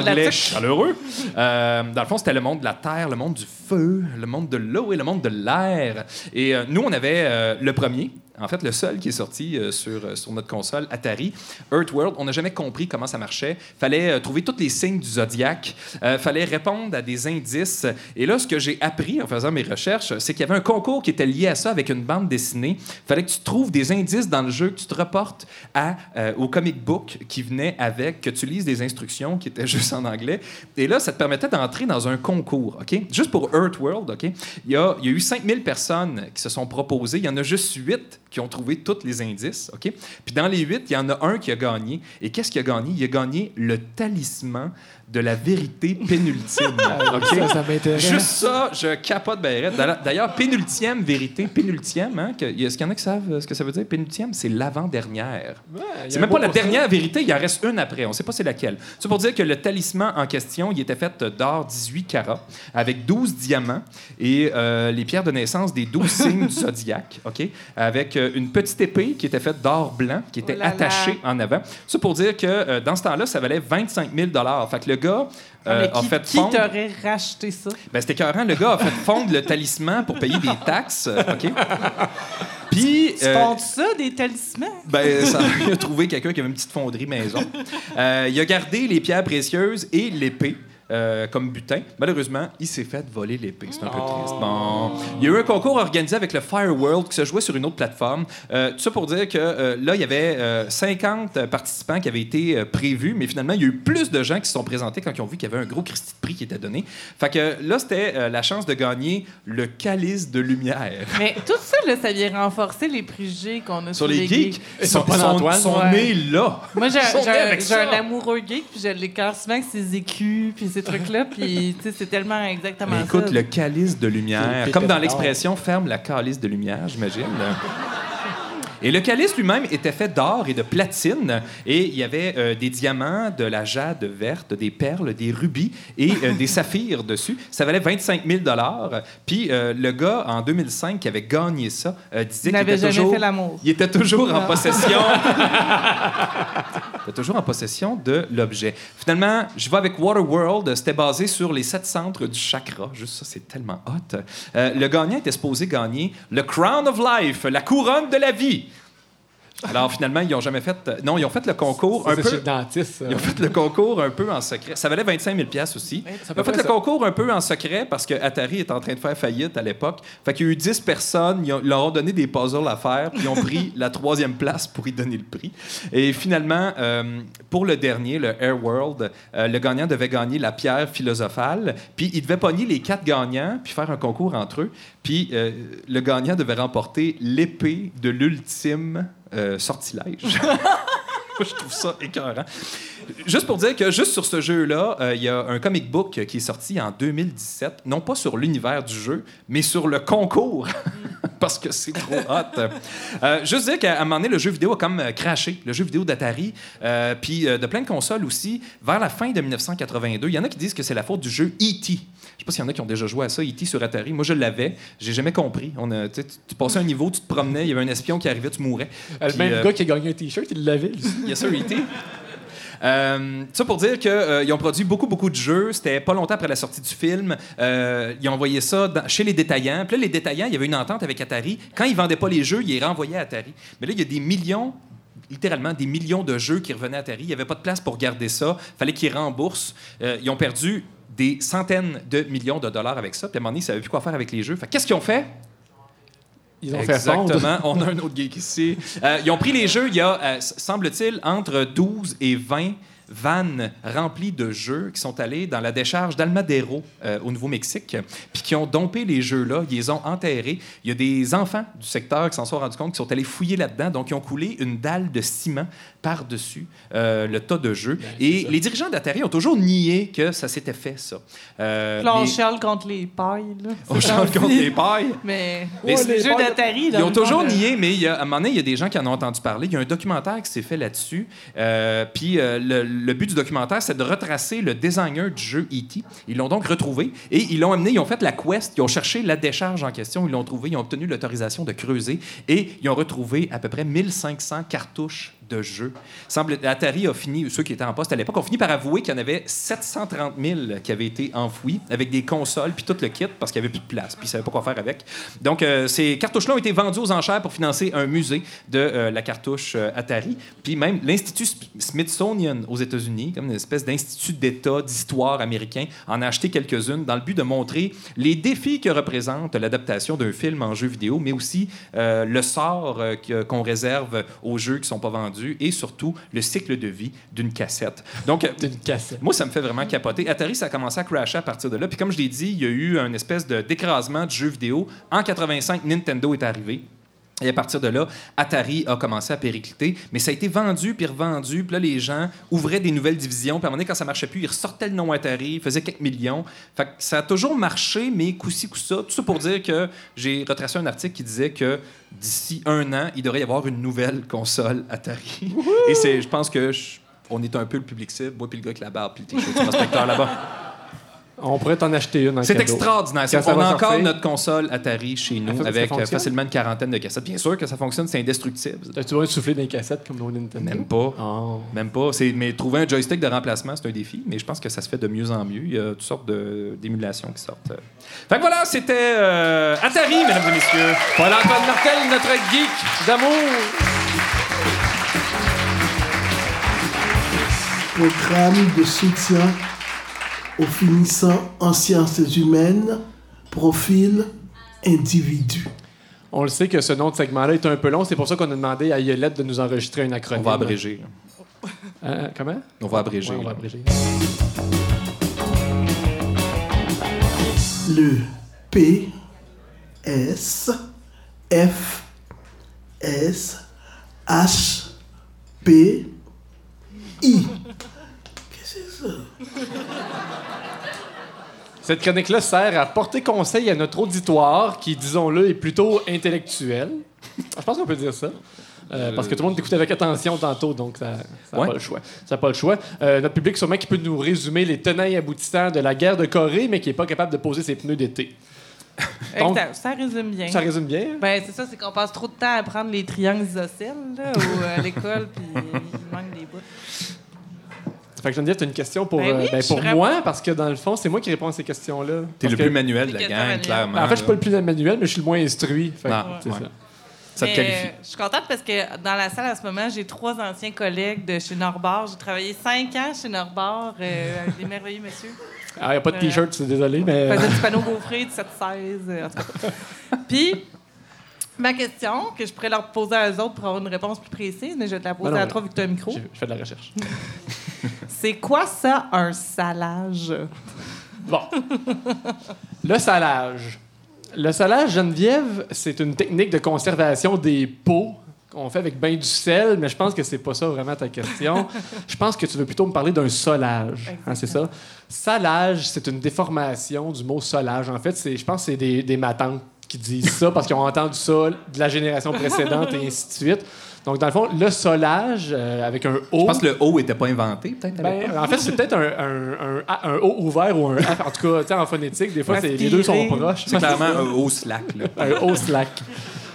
anglais chaleureux. Euh, dans le fond, c'était le monde de la terre, le monde du le monde de l'eau et le monde de l'air. Et euh, nous, on avait euh, le premier, en fait, le seul qui est sorti euh, sur, sur notre console Atari, Earthworld. On n'a jamais compris comment ça marchait. Fallait trouver tous les signes du zodiaque. Fallait répondre à des indices. Et là, ce que j'ai appris en faisant mes recherches, c'est qu'il y avait un concours qui était lié à ça avec une bande dessinée. Fallait que tu trouves des indices dans le jeu, que tu te reportes à, au comic book qui venait avec, que tu lises des instructions qui étaient juste en anglais. Et là, ça te permettait d'entrer dans un concours, OK? Juste pour Earthworld, OK? Il y a, il y a eu 5000 personnes qui se sont proposées. Il y en a juste 8 qui ont trouvé tous les indices. OK? Puis dans les huit, il y en a un qui a gagné. Et qu'est-ce qu'il a gagné? Il a gagné le talisman de la vérité pénultime. OK? Ça, ça m'intéresse. Juste ça, je capote. D'ailleurs- pénultième vérité, pénultième, hein, est-ce qu'il y en a qui savent euh, ce que ça veut dire? Pénultième, c'est l'avant-dernière. a C'est même pas la ça. dernière vérité, il en reste une après. On ne sait pas c'est laquelle. C'est pour dire que le talisman en question, il était fait d'or 18 carats, avec 12 diamants et euh, les pierres de naissance des 12 signes du zodiaque, OK? Avec euh, une petite épée qui était faite d'or blanc, qui était Oh là là. attachée en avant. Ça pour dire que euh, dans ce temps-là, ça valait 25 000 Fait que le gars euh, Mais a qui, fait qui fondre... t'aurait racheté ça? Ben, c'était écœurant. Le gars a fait fondre le talisman pour payer des taxes. euh, OK? Puis. Tu euh, ça, des talismans? ben, ça, il a trouvé quelqu'un qui avait une petite fonderie maison. Euh, il a gardé les pierres précieuses et l'épée. Euh, comme butin. Malheureusement, il s'est fait voler l'épée. C'est un peu triste. Bon. Il y a eu un concours organisé avec le Fireworld qui se jouait sur une autre plateforme. Euh, tout ça pour dire que euh, là, il y avait euh, 50 participants qui avaient été euh, prévus, mais finalement, il y a eu plus de gens qui se sont présentés quand ils ont vu qu'il y avait un gros Christi de prix qui était donné. Fait que là, c'était euh, la chance de gagner le calice de lumière. Mais tout ça, là, ça vient renforcer les préjugés qu'on a Sur les geeks, ils sont, pas sont- sont ouais. nés là. Moi, j'ai Ils sont j'ai nés un, amoureux geek, puis je l'écœure souvent avec ses écus, puis ces trucs-là, puis tu sais, c'est tellement exactement Mais écoute, ça. le calice de lumière, comme dans l'expression ferme la calice de lumière, j'imagine. Et le calice lui-même était fait d'or et de platine, et il y avait euh, des diamants, de la jade verte, des perles, des rubis et euh, des saphirs dessus. Ça valait 25 000 Puis euh, le gars, en 2005, qui avait gagné ça, disait Il qu'il n'avait était jamais toujours... fait l'amour. Il était toujours en possession. Il était toujours en possession de l'objet. Finalement, je vais avec Waterworld. C'était basé sur les sept centres du chakra. Juste ça, c'est tellement hot. Le gagnant était supposé gagner le Crown of Life, la couronne de la vie. Alors finalement, ils n'ont jamais fait. Non, ils ont fait le concours un c'est peu. le dentiste. ça. Ils ont fait le concours un peu en secret. Ça valait 25 000 aussi. c'est à Ils peu ont fait près le ça. concours un peu en secret parce que Atari est en train de faire faillite à l'époque. Fait qu'il y a eu 10 personnes, ils ont- ils leur ont donné des puzzles à faire, puis ils ont pris la troisième place pour y donner le prix. Et finalement, euh, pour le dernier, le Airworld, euh, le gagnant devait gagner la pierre philosophale, puis il devait pogner les quatre gagnants, puis faire un concours entre eux. Puis euh, le gagnant devait remporter l'épée de l'ultime euh, sortilège. Je trouve ça écœurant. Juste pour dire que juste sur ce jeu-là, euh, il y a un comic book qui est sorti en 2017, non pas sur l'univers du jeu, mais sur le concours, parce que c'est trop hot. Euh, juste dire qu'à un moment donné, le jeu vidéo a comme euh, craché, le jeu vidéo d'Atari, euh, puis euh, de plein de consoles aussi, vers la fin de 1982. Il y en a qui disent que c'est la faute du jeu E.T. Je sais pas s'il y en a qui ont déjà joué à ça, E.T. sur Atari. Moi, je l'avais. J'ai jamais compris. On a, tu sais, tu- tu passais un niveau, tu te promenais, il y avait un espion qui arrivait, tu mourais. Le même gars qui a gagné un T-shirt, il l'avait, lui. Yes, sir, E.T. Euh, ça pour dire qu'ils ont produit beaucoup, beaucoup de jeux. C'était pas longtemps après la sortie du film. Euh, ils ont envoyé ça chez les détaillants. Puis là, les détaillants, il y avait une entente avec Atari. Quand ils vendaient pas les jeux, ils les renvoyaient à Atari. Mais là, il y a des millions littéralement des millions de jeux qui revenaient à Atari. Il n'y avait pas de place pour garder ça. fallait qu'ils remboursent. Euh, ils ont perdu des centaines de millions de dollars avec ça. Puis à un moment donné, ils ne savaient plus quoi faire avec les jeux. Qu'est-ce qu'ils ont fait? Ils ont. Exactement. On a un autre geek ici. Euh, ils ont pris les jeux, il y a, euh, semble-t-il, entre 12 et 20 vannes remplies de jeux qui sont allés dans la décharge d'Almadero euh, au Nouveau-Mexique, puis qui ont dompé les jeux-là, ils les ont enterrés. Il y a des enfants du secteur qui s'en sont rendus compte, qui sont allés fouiller là-dedans, donc ils ont coulé une dalle de ciment par-dessus euh, le tas de jeux. et les dirigeants d'Atari ont toujours nié que ça s'était fait, ça. Euh, là, on mais- contre les pailles. Là. on change gentil. contre les pailles. Mais Mais les c'est- jeux d'Atari. Ils ont toujours nié, mais il y a, à un moment donné, il y a des gens qui en ont entendu parler. Il y a un documentaire qui s'est fait là-dessus. Euh, puis euh, le, le but du documentaire, c'est de retracer le designer du jeu E.T. Ils l'ont donc retrouvé et ils l'ont amené, ils ont fait la quest, ils ont cherché la décharge en question, ils l'ont trouvé, ils ont obtenu l'autorisation de creuser et ils ont retrouvé à peu près 1500 cartouches de jeux. Semble, Atari a fini, ceux qui étaient en poste à l'époque, ont fini par avouer qu'il y en avait 730 000 qui avaient été enfouis avec des consoles puis tout le kit parce qu'il n'y avait plus de place puis ils ne savaient pas quoi faire avec. Donc, euh, ces cartouches-là ont été vendues aux enchères pour financer un musée de euh, la cartouche euh, Atari. Puis même l'Institut Smithsonian aux États-Unis, comme une espèce d'institut d'État d'histoire américain, en a acheté quelques-unes dans le but de montrer les défis que représente l'adaptation d'un film en jeu vidéo, mais aussi le sort qu'on réserve aux jeux qui ne sont pas vendus et surtout le cycle de vie d'une cassette. Donc, euh, C'est une cassette. moi, ça me fait vraiment capoter. Atari, ça a commencé à crasher à partir de là. Puis comme je l'ai dit, il y a eu une espèce de d'écrasement du jeu vidéo. En 85, Nintendo est arrivé. Et à partir de là, Atari a commencé à péricliter, mais ça a été vendu puis revendu. Puis là, les gens ouvraient des nouvelles divisions. Puis à un moment donné, quand ça marchait plus, ils ressortaient le nom Atari, ils faisaient quelques millions. Fait que ça a toujours marché, mais coup-ci, coup-ça. Tout ça pour dire que j'ai retracé un article qui disait que d'ici un an, il devrait y avoir une nouvelle console Atari. Et c'est, je pense que je- on est un peu le public cible, moi puis le gars avec la barbe puis le t-shirt du là-bas. On pourrait t'en acheter une. C'est extraordinaire. Quand on a va encore sortir. notre console Atari chez nous avec euh, facilement une quarantaine de cassettes. Bien sûr que ça fonctionne, c'est indestructible. T'as-tu besoin de souffler les cassettes comme nos Nintendo? Même pas. Oh. Même pas. Mais trouver un joystick de remplacement, c'est un défi, mais je pense que ça se fait de mieux en mieux. Il y a toutes sortes de, d'émulations qui sortent. Fait que voilà, c'était euh, Atari, mesdames et messieurs. Paul-Antoine Martel, notre geek d'amour. Programme de soutien aux finissants en sciences humaines, profil individu. On le sait que ce nom de segment-là est un peu long. C'est pour ça qu'on a demandé à Yolette de nous enregistrer un On acronyme. va abréger. Euh, comment? On va abréger. Ouais, on va abréger. Le P S F S H P I. Qu'est-ce que c'est ça? Cette chronique-là sert à porter conseil à notre auditoire qui, disons-le, est plutôt intellectuel. Je pense qu'on peut dire ça. Euh, parce que tout le monde t'écoute avec attention tantôt, donc ça n'a Ouais. pas le choix. Ça pas le choix. Euh, notre public, sûrement, qui peut nous résumer les tenants et aboutissants de la guerre de Corée, mais qui n'est pas capable de poser ses pneus d'été. Donc- ça, ça résume bien. Ça résume bien? hein? Ben, c'est ça, c'est qu'on passe trop de temps à apprendre les triangles isocèles là, ou à l'école, puis il manque des bouts. Fait que Geneviève, tu as une question pour, Ben oui, euh, ben, pour moi, parce que dans le fond, c'est moi qui réponds à ces questions-là. T'es le que- plus manuel de la C'est gang, clairement. En fait, je suis pas le plus manuel, mais je suis le moins instruit. Fait c'est ouais. ça. Ça te qualifie. euh, je suis contente parce que dans la salle à ce moment, j'ai trois anciens collègues de chez Norbord. J'ai travaillé cinq ans chez Norbord, euh, avec des merveilleux messieurs. Ah, il n'y a pas de t-shirt, je suis désolé, mais. Je faisais du panneau gaufré, du 7-16, euh, en tout cas. Puis, ma question, que je pourrais leur poser à eux autres pour avoir une réponse plus précise, mais je vais te la poser Ben non, à toi vu que tu as un micro. Je fais de la recherche. C'est quoi ça, un salage? Bon. Le salage. Le salage, Geneviève, c'est une technique de conservation des pots qu'on fait avec bain du sel, mais je pense que c'est pas ça vraiment ta question. je pense que tu veux plutôt me parler d'un solage. Hein, c'est ça? Salage, c'est une déformation du mot solage. En fait, c'est, je pense que c'est des, des matantes qui disent ça parce qu'ils ont entendu ça de la génération précédente et ainsi de suite. Donc, dans le fond, le solage, euh, avec un O. Je pense que le O était pas inventé, peut-être. Ben, en fait, c'est peut-être un, un, un, A- un O ouvert ou un F. En tout cas, en phonétique, des fois, c'est- les deux sont proches. c'est clairement un O slack. Là. un O slack.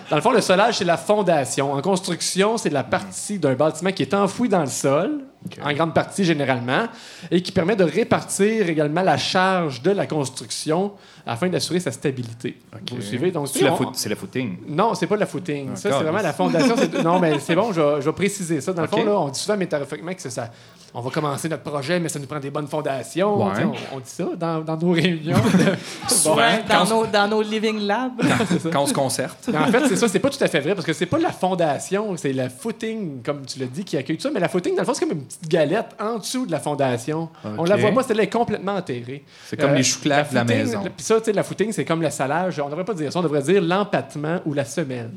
Dans le fond, le solage, c'est la fondation. En construction, c'est la partie d'un bâtiment qui est enfoui dans le sol, en grande partie généralement, et qui permet de répartir également la charge de la construction afin d'assurer sa stabilité. Vous suivez? Donc, C'est la, on- foot- c'est la footing. non, c'est pas de la footing. Ça, c'est vraiment la fondation. Non, mais c'est bon, je vais, je vais préciser ça. Dans le fond, là, on dit souvent métaphoriquement que c'est ça. On va commencer notre projet, mais ça nous prend des bonnes fondations. Ouais. On, on dit ça dans, dans nos réunions. de- Souvent, dans, nos, dans nos living labs. Quand on se concerte. Mais en fait, c'est ça, c'est pas tout à fait vrai parce que c'est pas la fondation, c'est la footing, comme tu l'as dit, qui accueille tout ça. Mais la footing, dans le fond, c'est comme une petite galette en dessous de la fondation. On la voit pas, celle-là est complètement enterrée. C'est comme Euh, les chouclaves de la footing, maison. Puis ça, tu sais, la footing, c'est comme le salage. On devrait pas dire ça, on devrait dire l'empattement ou la semelle.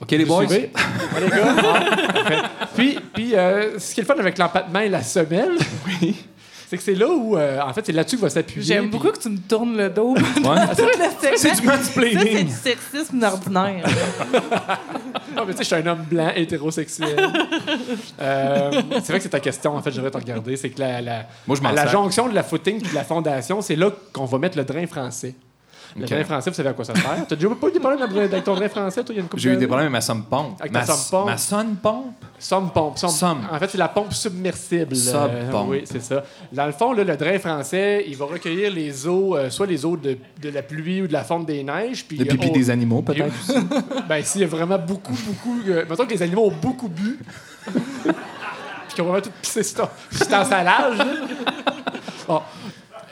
OK, les boys? suivez? Ouais, les gars? Ah. Puis, puis euh, ce qui est le fun avec l'empattement et la semelle, c'est que c'est là où, euh, en fait, c'est là-dessus que va s'appuyer. J'aime puis- beaucoup que tu me tournes le dos. Ouais. c'est du mansplaining. Ça, c'est du sexisme ordinaire. Non, mais tu sais, je suis un homme blanc hétérosexuel. Euh, c'est vrai que c'est ta question, en fait, je devrais te regarder. C'est que la, la, Moi, je la jonction de la footing et de la fondation, c'est là qu'on va mettre le drain français. Le OK. drain français, vous savez à quoi ça sert? T'as déjà pas eu des problèmes avec ton drain français, toi, il y a une couple J'ai eu des problèmes avec ma somme pompe. Avec ta ma, somme pompe? Ma somme pompe? Somme pompe. somme- Somme. En fait, c'est la pompe submersible. Sub pompe. oui, c'est ça. Dans le fond, là, le drain français, il va recueillir les eaux, euh, soit les eaux de, de la pluie ou de la fonte des neiges. Puis, Le pipi euh, des animaux, peut-être? Ben, s'il y a vraiment beaucoup, beaucoup. Euh, mettons que les animaux ont beaucoup bu. Puis qu'ils ont vraiment tout pissé sur ton- salage. Bon.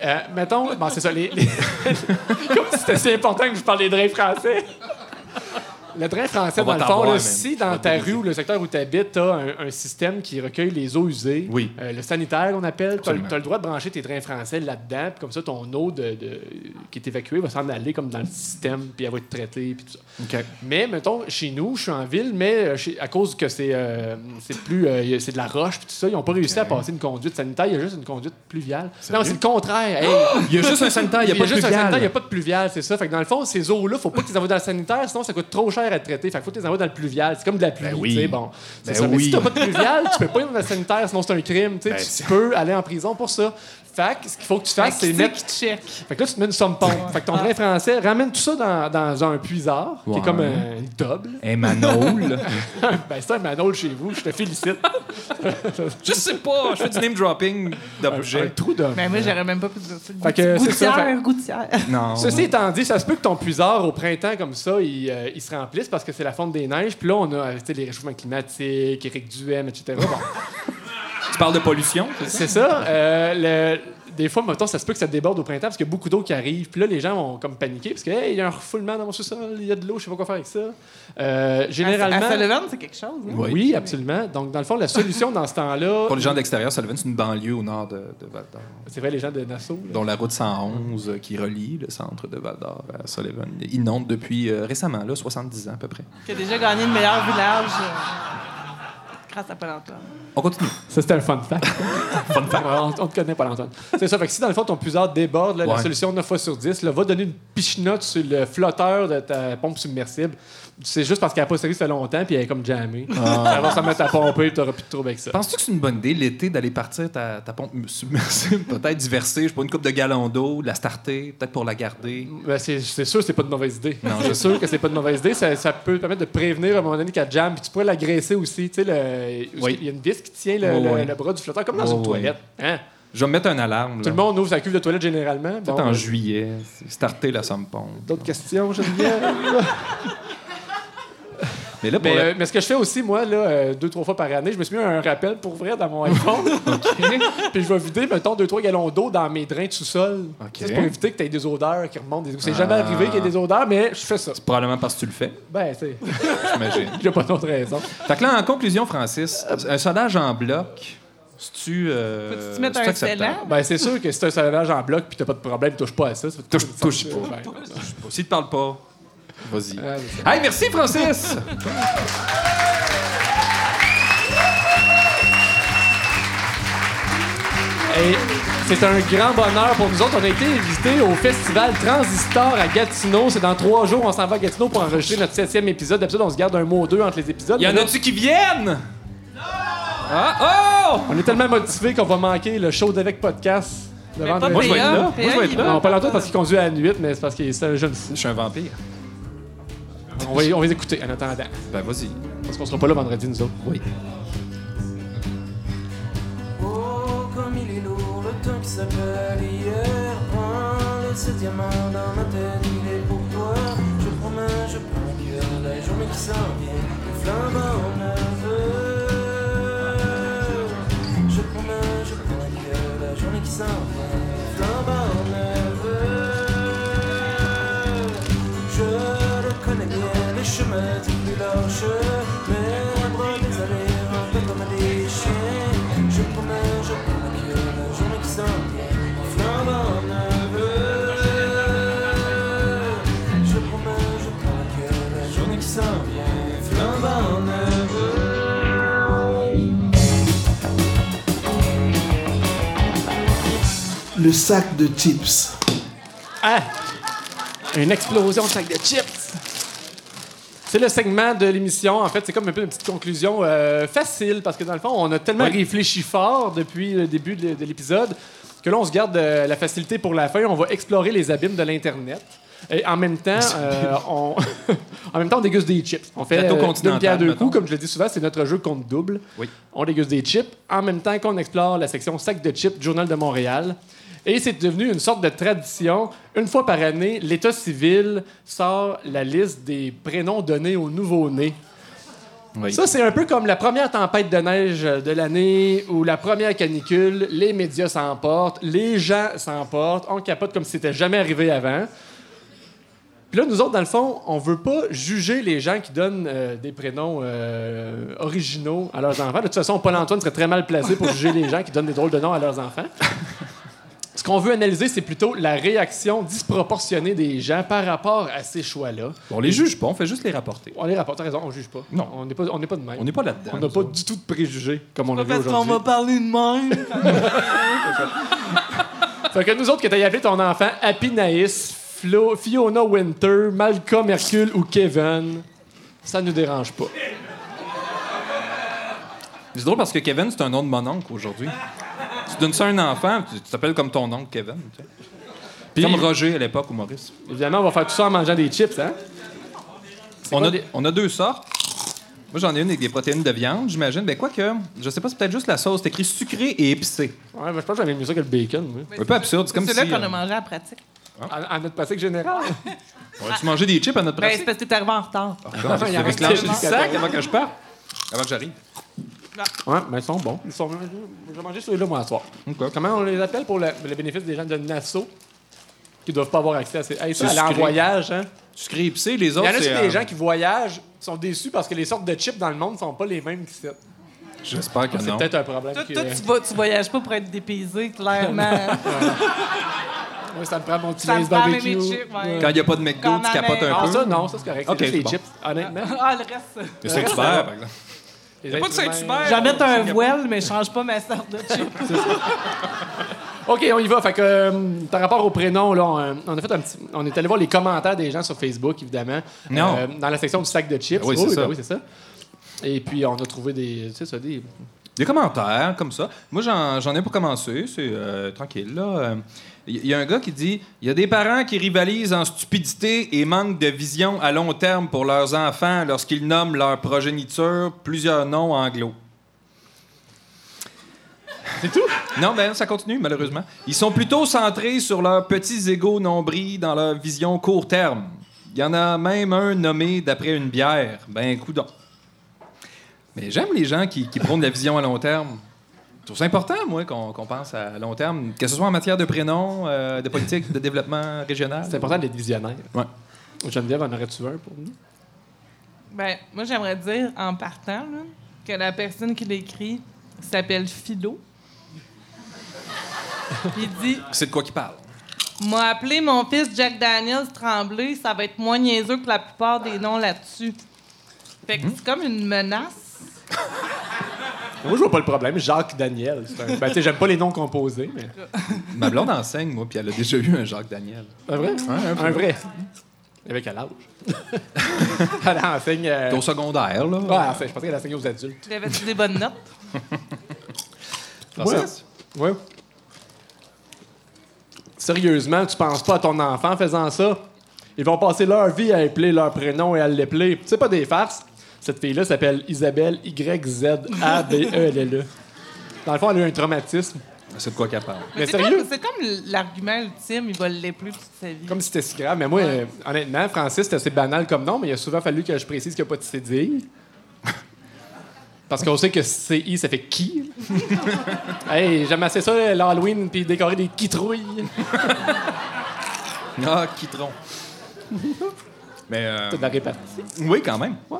Euh, mettons, bon, c'est ça. Les, les- Comme si c'était si important que je parle des drains français. Le drain français, On va dans le fond, là, si On dans ta rue ou le secteur où tu habites, tu as un, un système qui recueille les eaux usées, Oui. euh, le sanitaire qu'on appelle, tu as, le droit de brancher tes drains français là-dedans, puis comme ça, ton eau de, de- qui est évacuée va s'en aller comme dans le système, puis elle va être traitée, puis tout ça. Mais, mettons, chez nous, je suis en ville, mais euh, chez- à cause que c'est euh, c'est plus euh, de la roche, puis tout ça, ils n'ont pas réussi à passer une conduite sanitaire, il y a juste une conduite pluviale. Non, c'est le contraire. Hey, Il y a juste un sanitaire, il n'y a pas de juste un pluvial. sanitaire, il n'y a pas de pluvial, c'est ça. Fait que dans le fond, ces eaux-là, faut pas les envoies dans le sanitaire, sinon ça coûte trop cher à traiter. Fait qu'il faut que tu les envoies dans le pluvial. C'est comme de la pluie, Ben oui. tu sais, bon. C'est Ben ça. Mais si t'as pas de pluvial, tu peux pas ir dans le sanitaire, sinon c'est un crime, tu. Ben, tu peux aller en prison pour ça. Fait que ce qu'il faut que tu fasses, c'est Qui mettre qui check? fait que là, tu te mets une somme pompe. Fait que ton drain français, ramène tout ça dans, dans un puisard, qui Ouais. est comme un- tube. Un manole. ben, c'est un manole chez vous, je te félicite. je sais pas, je fais du name dropping un, d'objets. trou d'homme. Ben, moi, j'aurais même pas pu dire ça. Fait que c'est ça, Gouttière, fait- gouttière. Non. Ceci étant dit, ça se peut que ton puisard, au printemps, comme ça, il, euh, il se remplisse parce que c'est la fonte des neiges. Puis là, on a euh, les réchauffements climatiques, Éric Duhem, etc. Bon, Tu parles de pollution? c'est ça? Euh, le- des fois, mettons, ça se peut que ça déborde au printemps parce qu'il y a beaucoup d'eau qui arrive. Puis là, les gens vont comme paniquer parce qu'il y a un refoulement dans mon sous-sol, il y a de l'eau, je sais pas quoi faire avec ça. Euh, généralement. À Sullivan, c'est quelque chose. hein? oui. absolument. Donc, dans le fond, la solution dans ce temps-là. Pour les gens d'extérieur, Sullivan, c'est une banlieue au nord de, de Val d'Or. C'est vrai, les gens de Nassau. là. dont la route 111 euh, qui relie le centre de Val d'Or à Sullivan inonde depuis euh, récemment, là, 70 ans à peu près. Qui a déjà gagné le meilleur village euh, grâce à Paul-Antoine. On continue. Ça, c'était un fun fact. fun fact. On, on te connaît pas, Antoine. C'est ça. Fait que si, dans le fond, ton puisard déborde, là, la solution 9 fois sur 10 là, va donner une pichenote sur le flotteur de ta pompe submersible. C'est juste parce qu'elle n'a pas servi ça fait longtemps puis elle est comme jammée. Ça va se mettre à pomper et tu n'auras plus de trouble avec ça. Penses-tu que c'est une bonne idée l'été d'aller partir ta, ta pompe submersible, peut-être diverser, je sais pas, une coupe de gallons d'eau, de la starter, peut-être pour la garder? Ben, c'est c'est sûr que c'est pas de mauvaise idée. Non, c'est sûr que c'est pas de mauvaise idée. Ça, ça peut permettre de prévenir à un moment donné qu'elle jamme. Puis tu pourrais l'agresser aussi. Tu sais, le- Oui. il y a une vis qui tient le, Oui, le- oui. le bras du flotteur, comme dans une oui. toilette. Hein? Je vais me mettre un alarme. Tout le monde ouvre sa cuve de toilette généralement. Peut-être Bon, en euh, juillet, c'est starter la somme pompe. D'autres questions, Geneviève? Mais là, pour Mais, le- euh, mais ce que je fais aussi, moi, là, euh, deux, trois fois par année, je me suis mis un rappel pour vrai dans mon iPhone. Puis je vais vider, mettons, deux, trois gallons d'eau dans mes drains de sous-sol. OK. Ça, C'est pour éviter que tu aies des odeurs qui remontent. des- C'est Ah. jamais arrivé qu'il y ait des odeurs, mais je fais ça. probablement parce que tu le fais, Ben, c'est. j'imagine. J'ai pas d'autre raison. fait que là, en conclusion, Francis, un soldage en bloc, si tu. Euh, mettre un scellant? Ben, c'est sûr que si t'as un salage en bloc puis t'as pas de problème, touche pas à ça. ça Touche- touche pas. Ben, Si tu te parles pas, vas-y. ah, c'est. Hey, merci, Francis! Et c'est un grand bonheur pour nous autres. On a été invités au festival Transistor à Gatineau. C'est dans trois jours, on s'en va à Gatineau pour enregistrer notre septième épisode. D'habitude, on se garde un mot ou deux entre les épisodes. Y en a-tu qui viennent? Ah, oh! On est tellement motivés qu'on va manquer le show d'avec podcast. Le vendredi. Moi, je vais être là. Moi, je vais être là. Non, pas longtemps parce qu'il conduit à la nuit, mais c'est parce qu'il est un jeune fou. Je suis un vampire. On va, on va les écouter en attendant. Ben, vas-y. Parce qu'on sera pas là vendredi, nous autres. Oui. Oh, comme il est lourd le temps qui s'appelle hier. Prends les sept diamants dans ma tête, il est pour toi. Je promets, je prends que la journée qui s'en vient, le flambeau neveu. Je promets, je prends que la journée qui s'en vient, le flambeau neveu. Les plus larges, mes allées un peu comme des chiens. Je promets, je promets que la journée qui s'en vient, flambant neveu. Je promets, je promets que la journée qui s'en vient, flambant neveu. Le sac de chips. Ah! Une explosion de sac de chips! C'est le segment de l'émission. En fait, c'est comme un peu une petite conclusion euh, facile parce que dans le fond, on a tellement réfléchi fort depuis le début de, de l'épisode que là, on se garde euh, la facilité pour la fin. On va explorer les abîmes de l'Internet. Et en même temps, euh, on... en même temps, on déguste des chips. On fait euh, d'une pierre deux mettons. coups, comme je le dis souvent, c'est notre jeu compte double. Oui. On déguste des chips en même temps qu'on explore la section sac de chips Journal de Montréal. Et c'est devenu une sorte de tradition. Une fois par année, l'État civil sort la liste des prénoms donnés aux nouveau-nés. Oui. Ça, c'est un peu comme la première tempête de neige de l'année ou la première canicule. Les médias s'emportent, les gens s'emportent, on capote comme si c'était jamais arrivé avant. Puis là, nous autres, dans le fond, on veut pas juger les gens qui donnent euh, des prénoms euh, originaux à leurs enfants. De toute façon, Paul-Antoine serait très mal placé pour juger les gens qui donnent des drôles de noms à leurs enfants. Ce qu'on veut analyser, c'est plutôt la réaction disproportionnée des gens par rapport à ces choix-là. On les juge pas, on fait juste les rapporter. On les rapporte, t'as raison, on juge pas. Non. On n'est pas, on n'est pas de même. On n'est pas là-dedans. On n'a pas du tout de préjugés, comme on l'a vu Parce qu'on aujourd'hui. va parler de même. Fait que nous autres, que t'aies appelé ton enfant Happy Naïs, Flo- Fiona Winter, Malcolm Hercule ou Kevin, ça nous dérange pas. C'est drôle parce que Kevin, c'est un nom de mon oncle aujourd'hui. Tu donnes ça à un enfant, tu tu t'appelles comme ton oncle Kevin. tu. Puis, Comme Roger à l'époque ou Maurice. évidemment, on va faire tout ça en mangeant des chips, hein? On a, des- on a deux sortes. Moi, j'en ai une avec des protéines de viande, j'imagine. Ben, quoi que, je sais pas, c'est peut-être juste la sauce. C'est écrit sucré et épicé. Ouais, ben, je pense que j'aimais mieux ça que le bacon, moi. Un peu absurde. C'est comme C'est si. là qu'on euh, a mangé à la pratique. À, à notre pratique générale. on a-tu mangé des chips à notre Ben, c'est pratique? parce que t'es arrivé en retard. Reste clenché tellement. le sac avant que je parte. Avant que j'arrive. Ouais, mais ils sont bons. Ils sont... Je vais manger celui-là, moi, à soir. Comment on les appelle pour le, le bénéfice des gens de Nassau qui doivent pas avoir accès à ces. Hey, ça, C'est aller en voyage, hein? Sucré épicé, les Il y autres, en a aussi c'est. des euh, gens qui voyagent sont déçus parce que les sortes de chips dans le monde sont pas les mêmes qu'ici. J'espère que C'est non. peut-être un problème. Toi, que- toi, tu, vas, tu voyages pas pour être dépaysé, clairement. Ouais, ça me prend mon petit Ça me lace prend barbecue. mes chips, ouais. Quand il n'y a pas de McDo, Quand tu capotes un Ah, peu. ça, non, ça, c'est correct. Ok, c'est juste c'est les bon. chips, honnêtement. ah, le reste. Le Saint-Hubert, par exemple. Il y a pas de Saint-Hubert. J'en mets un voile, mais je change pas ma sorte de chip. OK, on y va. Fait que, euh, par rapport au prénom, là, on, euh, on a fait un petit. On est allé voir les commentaires des gens sur Facebook, évidemment. Non. Euh, dans la section du sac de chips. Oui, c'est oui, ça. ben oui, c'est ça. Et puis, on a trouvé des. Tu sais, ça, des. Des commentaires comme ça. Moi, j'en j'en ai pour commencer. C'est euh, tranquille, là. Il y, a un gars qui dit il y a des parents qui rivalisent en stupidité et manquent de vision à long terme pour leurs enfants lorsqu'ils nomment leur progéniture plusieurs noms anglo. C'est tout? Non, ben ça continue, malheureusement. Ils sont plutôt centrés sur leurs petits égaux nombrils dans leur vision court terme. Il y en a même un nommé d'après une bière. Ben, coudon. Mais j'aime les gens qui, qui prônent la vision à long terme. Je trouve ça important, moi, qu'on pense à long terme, que ce soit en matière de prénoms, euh, de politique, de développement régional. C'est important d'être visionnaire. Ouais. Geneviève, en aurais-tu un pour nous? Ben, moi, j'aimerais dire, en partant, là, que la personne qui l'écrit s'appelle Philo. Il dit C'est de quoi qu'il parle. M'a appelé mon fils Jack Daniels Tremblay, ça va être moins niaiseux que la plupart des noms là-dessus. Fait que c'est comme une menace. Moi, je vois pas le problème. Jacques Daniel. un- Ben, tu sais, j'aime pas les noms composés, mais. Ma blonde enseigne, moi, puis elle a déjà eu un Jacques Daniel. Un vrai? un, vrai. Avec quel âge? Elle enseigne. euh, T'es au secondaire, là. Ouais, enfin, je pensais qu'elle enseignait aux adultes. Tu avais-tu des bonnes notes? Francis? Ouais. Sérieusement, tu penses pas à ton enfant en faisant ça? Ils vont passer leur vie à appeler leur prénom et à l'épeler. C'est pas des farces. Cette fille-là s'appelle Isabelle Y-Z-A-B-E-L-L-E. E Dans le fond, elle a eu un traumatisme. C'est de quoi qu'elle parle. Mais c'est sérieux? comme- C'est comme l'argument ultime, il va l'épeler toute sa vie. Comme si c'était si grave. Mais moi, euh, honnêtement, Francis, c'est assez banal comme nom, mais il a souvent fallu que je précise qu'il n'y a pas de cédille. Parce qu'on sait que CI, ça fait qui? hey, j'aime assez ça, l'Halloween, puis décorer des quitrouilles. Ah, Quitron. Mais. euh, C'est de la répartie. Oui, quand même. Ouais.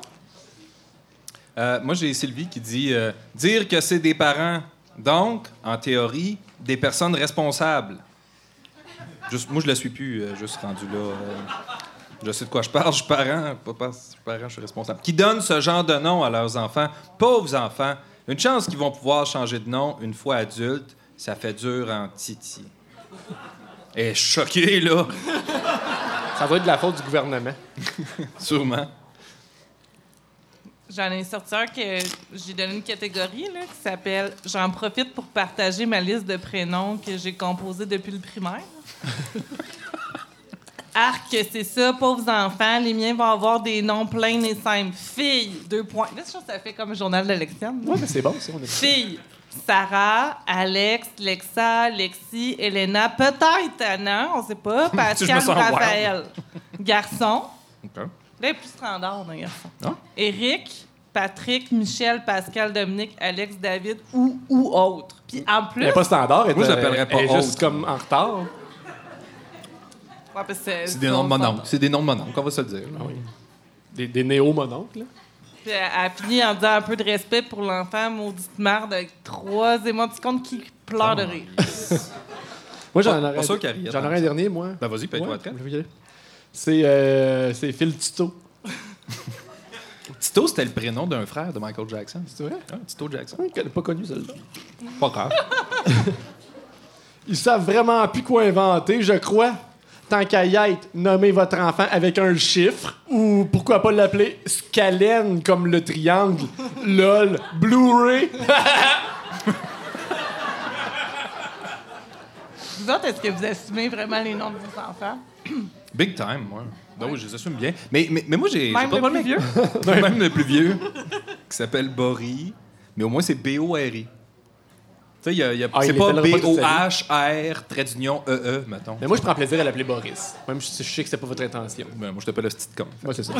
Euh, moi, j'ai Sylvie qui dit euh, dire que c'est des parents, donc, en théorie, des personnes responsables. Juste, moi, je la suis plus, euh, juste rendu là. je sais de quoi je parle, je suis parent, pas pas- je suis parent, je suis responsable. Qui donnent ce genre de nom à leurs enfants, pauvres enfants. Une chance qu'ils vont pouvoir changer de nom une fois adultes, ça fait dur en titi. Et choqué, là, Ça doit être de la faute du gouvernement. sûrement. J'en ai sorti un que j'ai donné une catégorie là, qui s'appelle J'en profite pour partager ma liste de prénoms que j'ai composée depuis le primaire. Arc, c'est ça, pauvres enfants, les miens vont avoir des noms pleins et simples. Fille, deux points. Là, je trouve que ça fait comme journal de. Ouais, mais c'est bon, ça. On est... Fille, Sarah, Alex, Lexa, Lexi, Elena, peut-être Anna, on sait pas, Pascal, Raphaël. Garçon, Est plus standard, d'un garçon. Ah. Éric, Patrick, Michel, Pascal, Dominique, Alex, David ou, ou autre. Puis en plus, Elle n'est pas standard. Elle Moi, je est- l'appellerais pas elle est juste autre. comme en retard. Ouais, parce que c'est- C'est des noms de mon. C'est des noms de mon oncle, on va se le dire. là. Des, des néo-mononcles, là. Puis elle elle en disant un peu de respect pour l'enfant, maudite marde, avec trois émoticônes qui pleurent de rire. Moi, j'en Pas- aurais, pas sûr qu'elle rit, j'en attends. aurais un dernier, moi. Ben vas-y, paye-toi Ouais, la traite. je vais y aller. C'est euh, c'est Phil Tito. Tito, c'était le prénom d'un frère de Michael Jackson. C'est vrai? Ah, Tito Jackson. Je n'ai pas connu celle-là. Pas grave. Ils savent vraiment plus quoi inventer, je crois. Tant qu'à y être, nommez votre enfant avec un chiffre ou pourquoi pas l'appeler Scalène comme le triangle. LOL. Blu-ray. Vous autres, est-ce que vous assumez vraiment les noms de vos enfants? Big time, moi. Ben oui, je les assume bien. Mais, mais, mais moi, j'ai. pas le de plus avec- Même le plus vieux, qui s'appelle Bory. Mais au moins, c'est B-O-R-I. Tu sais, il y a- y a- Ah, c'est pas B-O-H-R, trait d'union, E-E, mettons. Mais moi, je prends plaisir à l'appeler Boris. Même si je sais que c'était pas votre intention. Ben, moi, je t'appelle le petit con. Moi, c'est ça.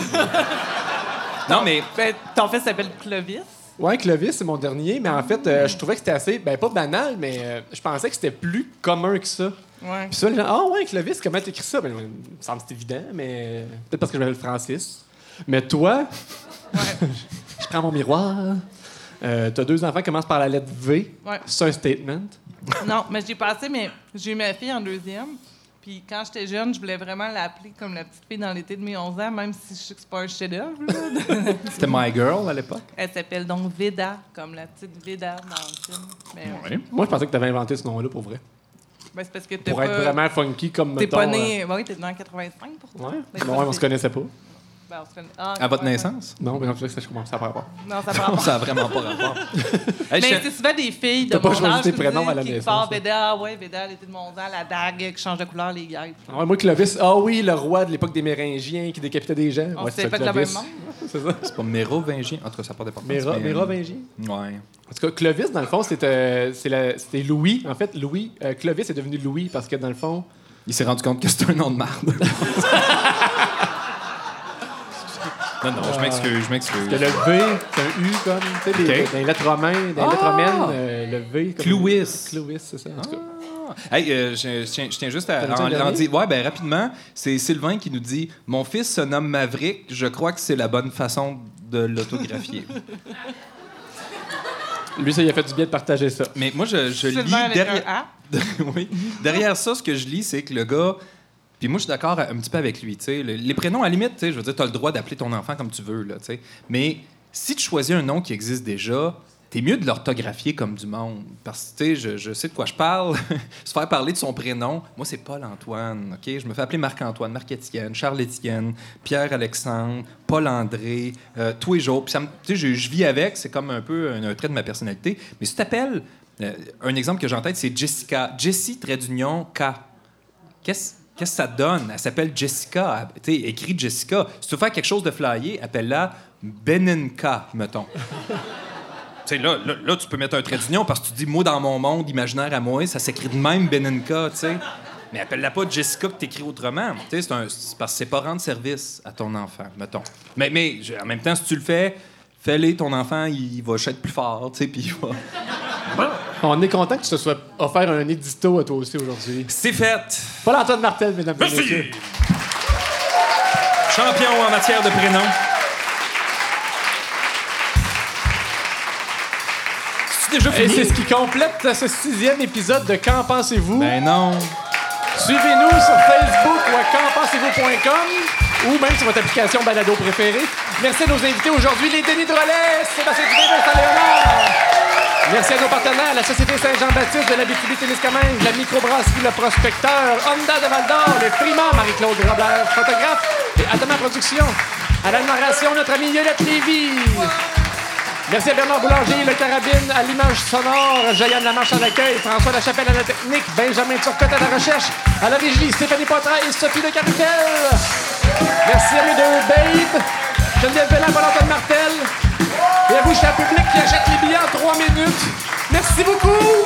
Non, mais. Ben, ton fils s'appelle Clovis? Ouais, Clovis, c'est mon dernier, mais en fait, euh, je trouvais que c'était assez, ben pas banal, mais euh, je pensais que c'était plus commun que ça. Ouais. Puis ça, les gens, ah ouais, Clovis, comment t'écris ça? Ben, me semble que c'est évident, mais peut-être parce que je m'appelle Francis. Mais toi, je prends mon miroir. Euh, T'as deux enfants qui commencent par la lettre V. Ouais. C'est un statement. Non, mais j'ai passé, mais j'ai eu ma fille en deuxième. Puis quand j'étais jeune, je voulais vraiment l'appeler comme la petite fille dans l'été de mes 11 ans, même si je sais que c'est pas un chef-d'œuvre. C'était My Girl à l'époque? Elle s'appelle donc Veda, comme la petite Veda dans le film. Mais ouais. Moi, je pensais que t'avais inventé ce nom-là pour vrai. Ben, c'est parce que t'es Pour pas... être vraiment funky comme T'es pas né... Oui, t'es né en 85 pour euh, Ouais. Ben, Non, ouais, on se connaissait pas. Ben, on Ah, À votre ouais, naissance? Non, mais en fait, ça, je commence à par rapport. Non, ça prend pas. Ça a vraiment pas rapport. Hey, Mais je- c'est souvent des filles de T'as pas mon choisi âge tes qui me prénoms disent à la quelque naissance, hein. Veda, ah ouais, Veda, l'été de mon ans, la dague qui change de couleur, les gars. Ah ouais, moi, Clovis, ah oui, le roi de l'époque des Méringiens qui décapitait des gens. On Ouais, s'est c'est ça, même Clovis. monde. C'est ça. C'est pas Mérovingien. En tout cas, ça n'a pas d'importance. Méra- mais- Mérovingien. Ouais. En tout cas, Clovis, dans le fond, c'était euh, c'est la- c'était Louis. En fait, Louis, euh, Clovis est devenu Louis parce que, dans le fond, Il s'est rendu compte que c'était un nom de marde. Non, non, je m'excuse, je m'excuse. que le V, c'est un U comme, tu sais, les- Ok. dans les lettres romaines, dans les lettres romaines, euh, le V. Comme Clouis. Clouis, c'est ça. En tout cas. Hey, euh, je, je tiens, je tiens juste à T'as-tu un en, en dernier? dire. Ouais, ben rapidement, c'est Sylvain qui nous dit Mon fils se nomme Maverick, je crois que c'est la bonne façon de l'autographier. Lui, ça, il a fait du bien de partager ça. Mais moi, je, je lis Sylvain avec derrière. un A? oui. Derrière ça, ce que je lis, c'est que le gars. Puis moi, je suis d'accord un petit peu avec lui. tu sais. Le- les prénoms, à la limite, je veux dire, tu as le droit d'appeler ton enfant comme tu veux. Là, tu sais. Mais si tu choisis un nom qui existe déjà, t'es mieux de l'orthographier comme du monde. Parce que je, je sais de quoi je parle. Se faire parler de son prénom, moi, c'est Paul-Antoine. ok? Je me fais appeler Marc-Antoine, Marc-Étienne, Charles-Étienne, Pierre-Alexandre, Paul-André, euh, tous les jours. Puis je, je vis avec, c'est comme un peu un, un trait de ma personnalité. Mais si tu t'appelles. euh, un exemple que j'ai en tête, c'est Jessica. Jessie, trait d'union, K. Qu'est-ce qu'est-ce que ça donne? Elle s'appelle Jessica. Écrit Jessica. Si tu veux faire quelque chose de flyé, appelle-la Benenka, mettons. Là, là, là, tu peux mettre un trait d'union parce que tu dis, moi, dans mon monde imaginaire à moi, ça s'écrit de même Benenka, tu sais. Mais appelle-la pas Jessica que t'écris autrement. C'est parce que c'est pas rendre service à ton enfant, mettons. Mais, en même temps, si tu le fais, fais-le, ton enfant, il va être plus fort, tu sais, puis il va... On est content que tu te sois offert un édito à toi aussi aujourd'hui. C'est fait! Paul-Antoine Martel, mesdames et Merci! messieurs. Champion en matière de prénoms. C'est déjà Et c'est ce qui complète ce sixième épisode de Qu'en pensez-vous? Ben non. Suivez-nous sur Facebook ou à quenpensez-vous.com ou même sur votre application balado préférée. Merci à nos invités aujourd'hui, les Denis Drolet, Sébastien Dubé, Vincent Léonard. Merci à nos partenaires, la Société Saint-Jean-Baptiste de l'Abitibi-Témiscamingue, la microbrasserie Le Prospecteur, Honda de Val-d'Or, le Frima, Marie-Claude Robert, photographe, et Atama Productions. À la narration, notre ami Yolette Lévy. Merci à Bernard Boulanger, le carabine, à l'image sonore, Jayanne Lamarche à l'accueil, François Lachapelle à la technique, Benjamin Turcotte à la recherche, à la régie, Stéphanie Poitras et Sophie de Cartel. Merci à mes deux babes, Geneviève Bellin, Paul-Antoine Martel. Et à vous, cher public qui achète les billets en trois minutes. Merci beaucoup.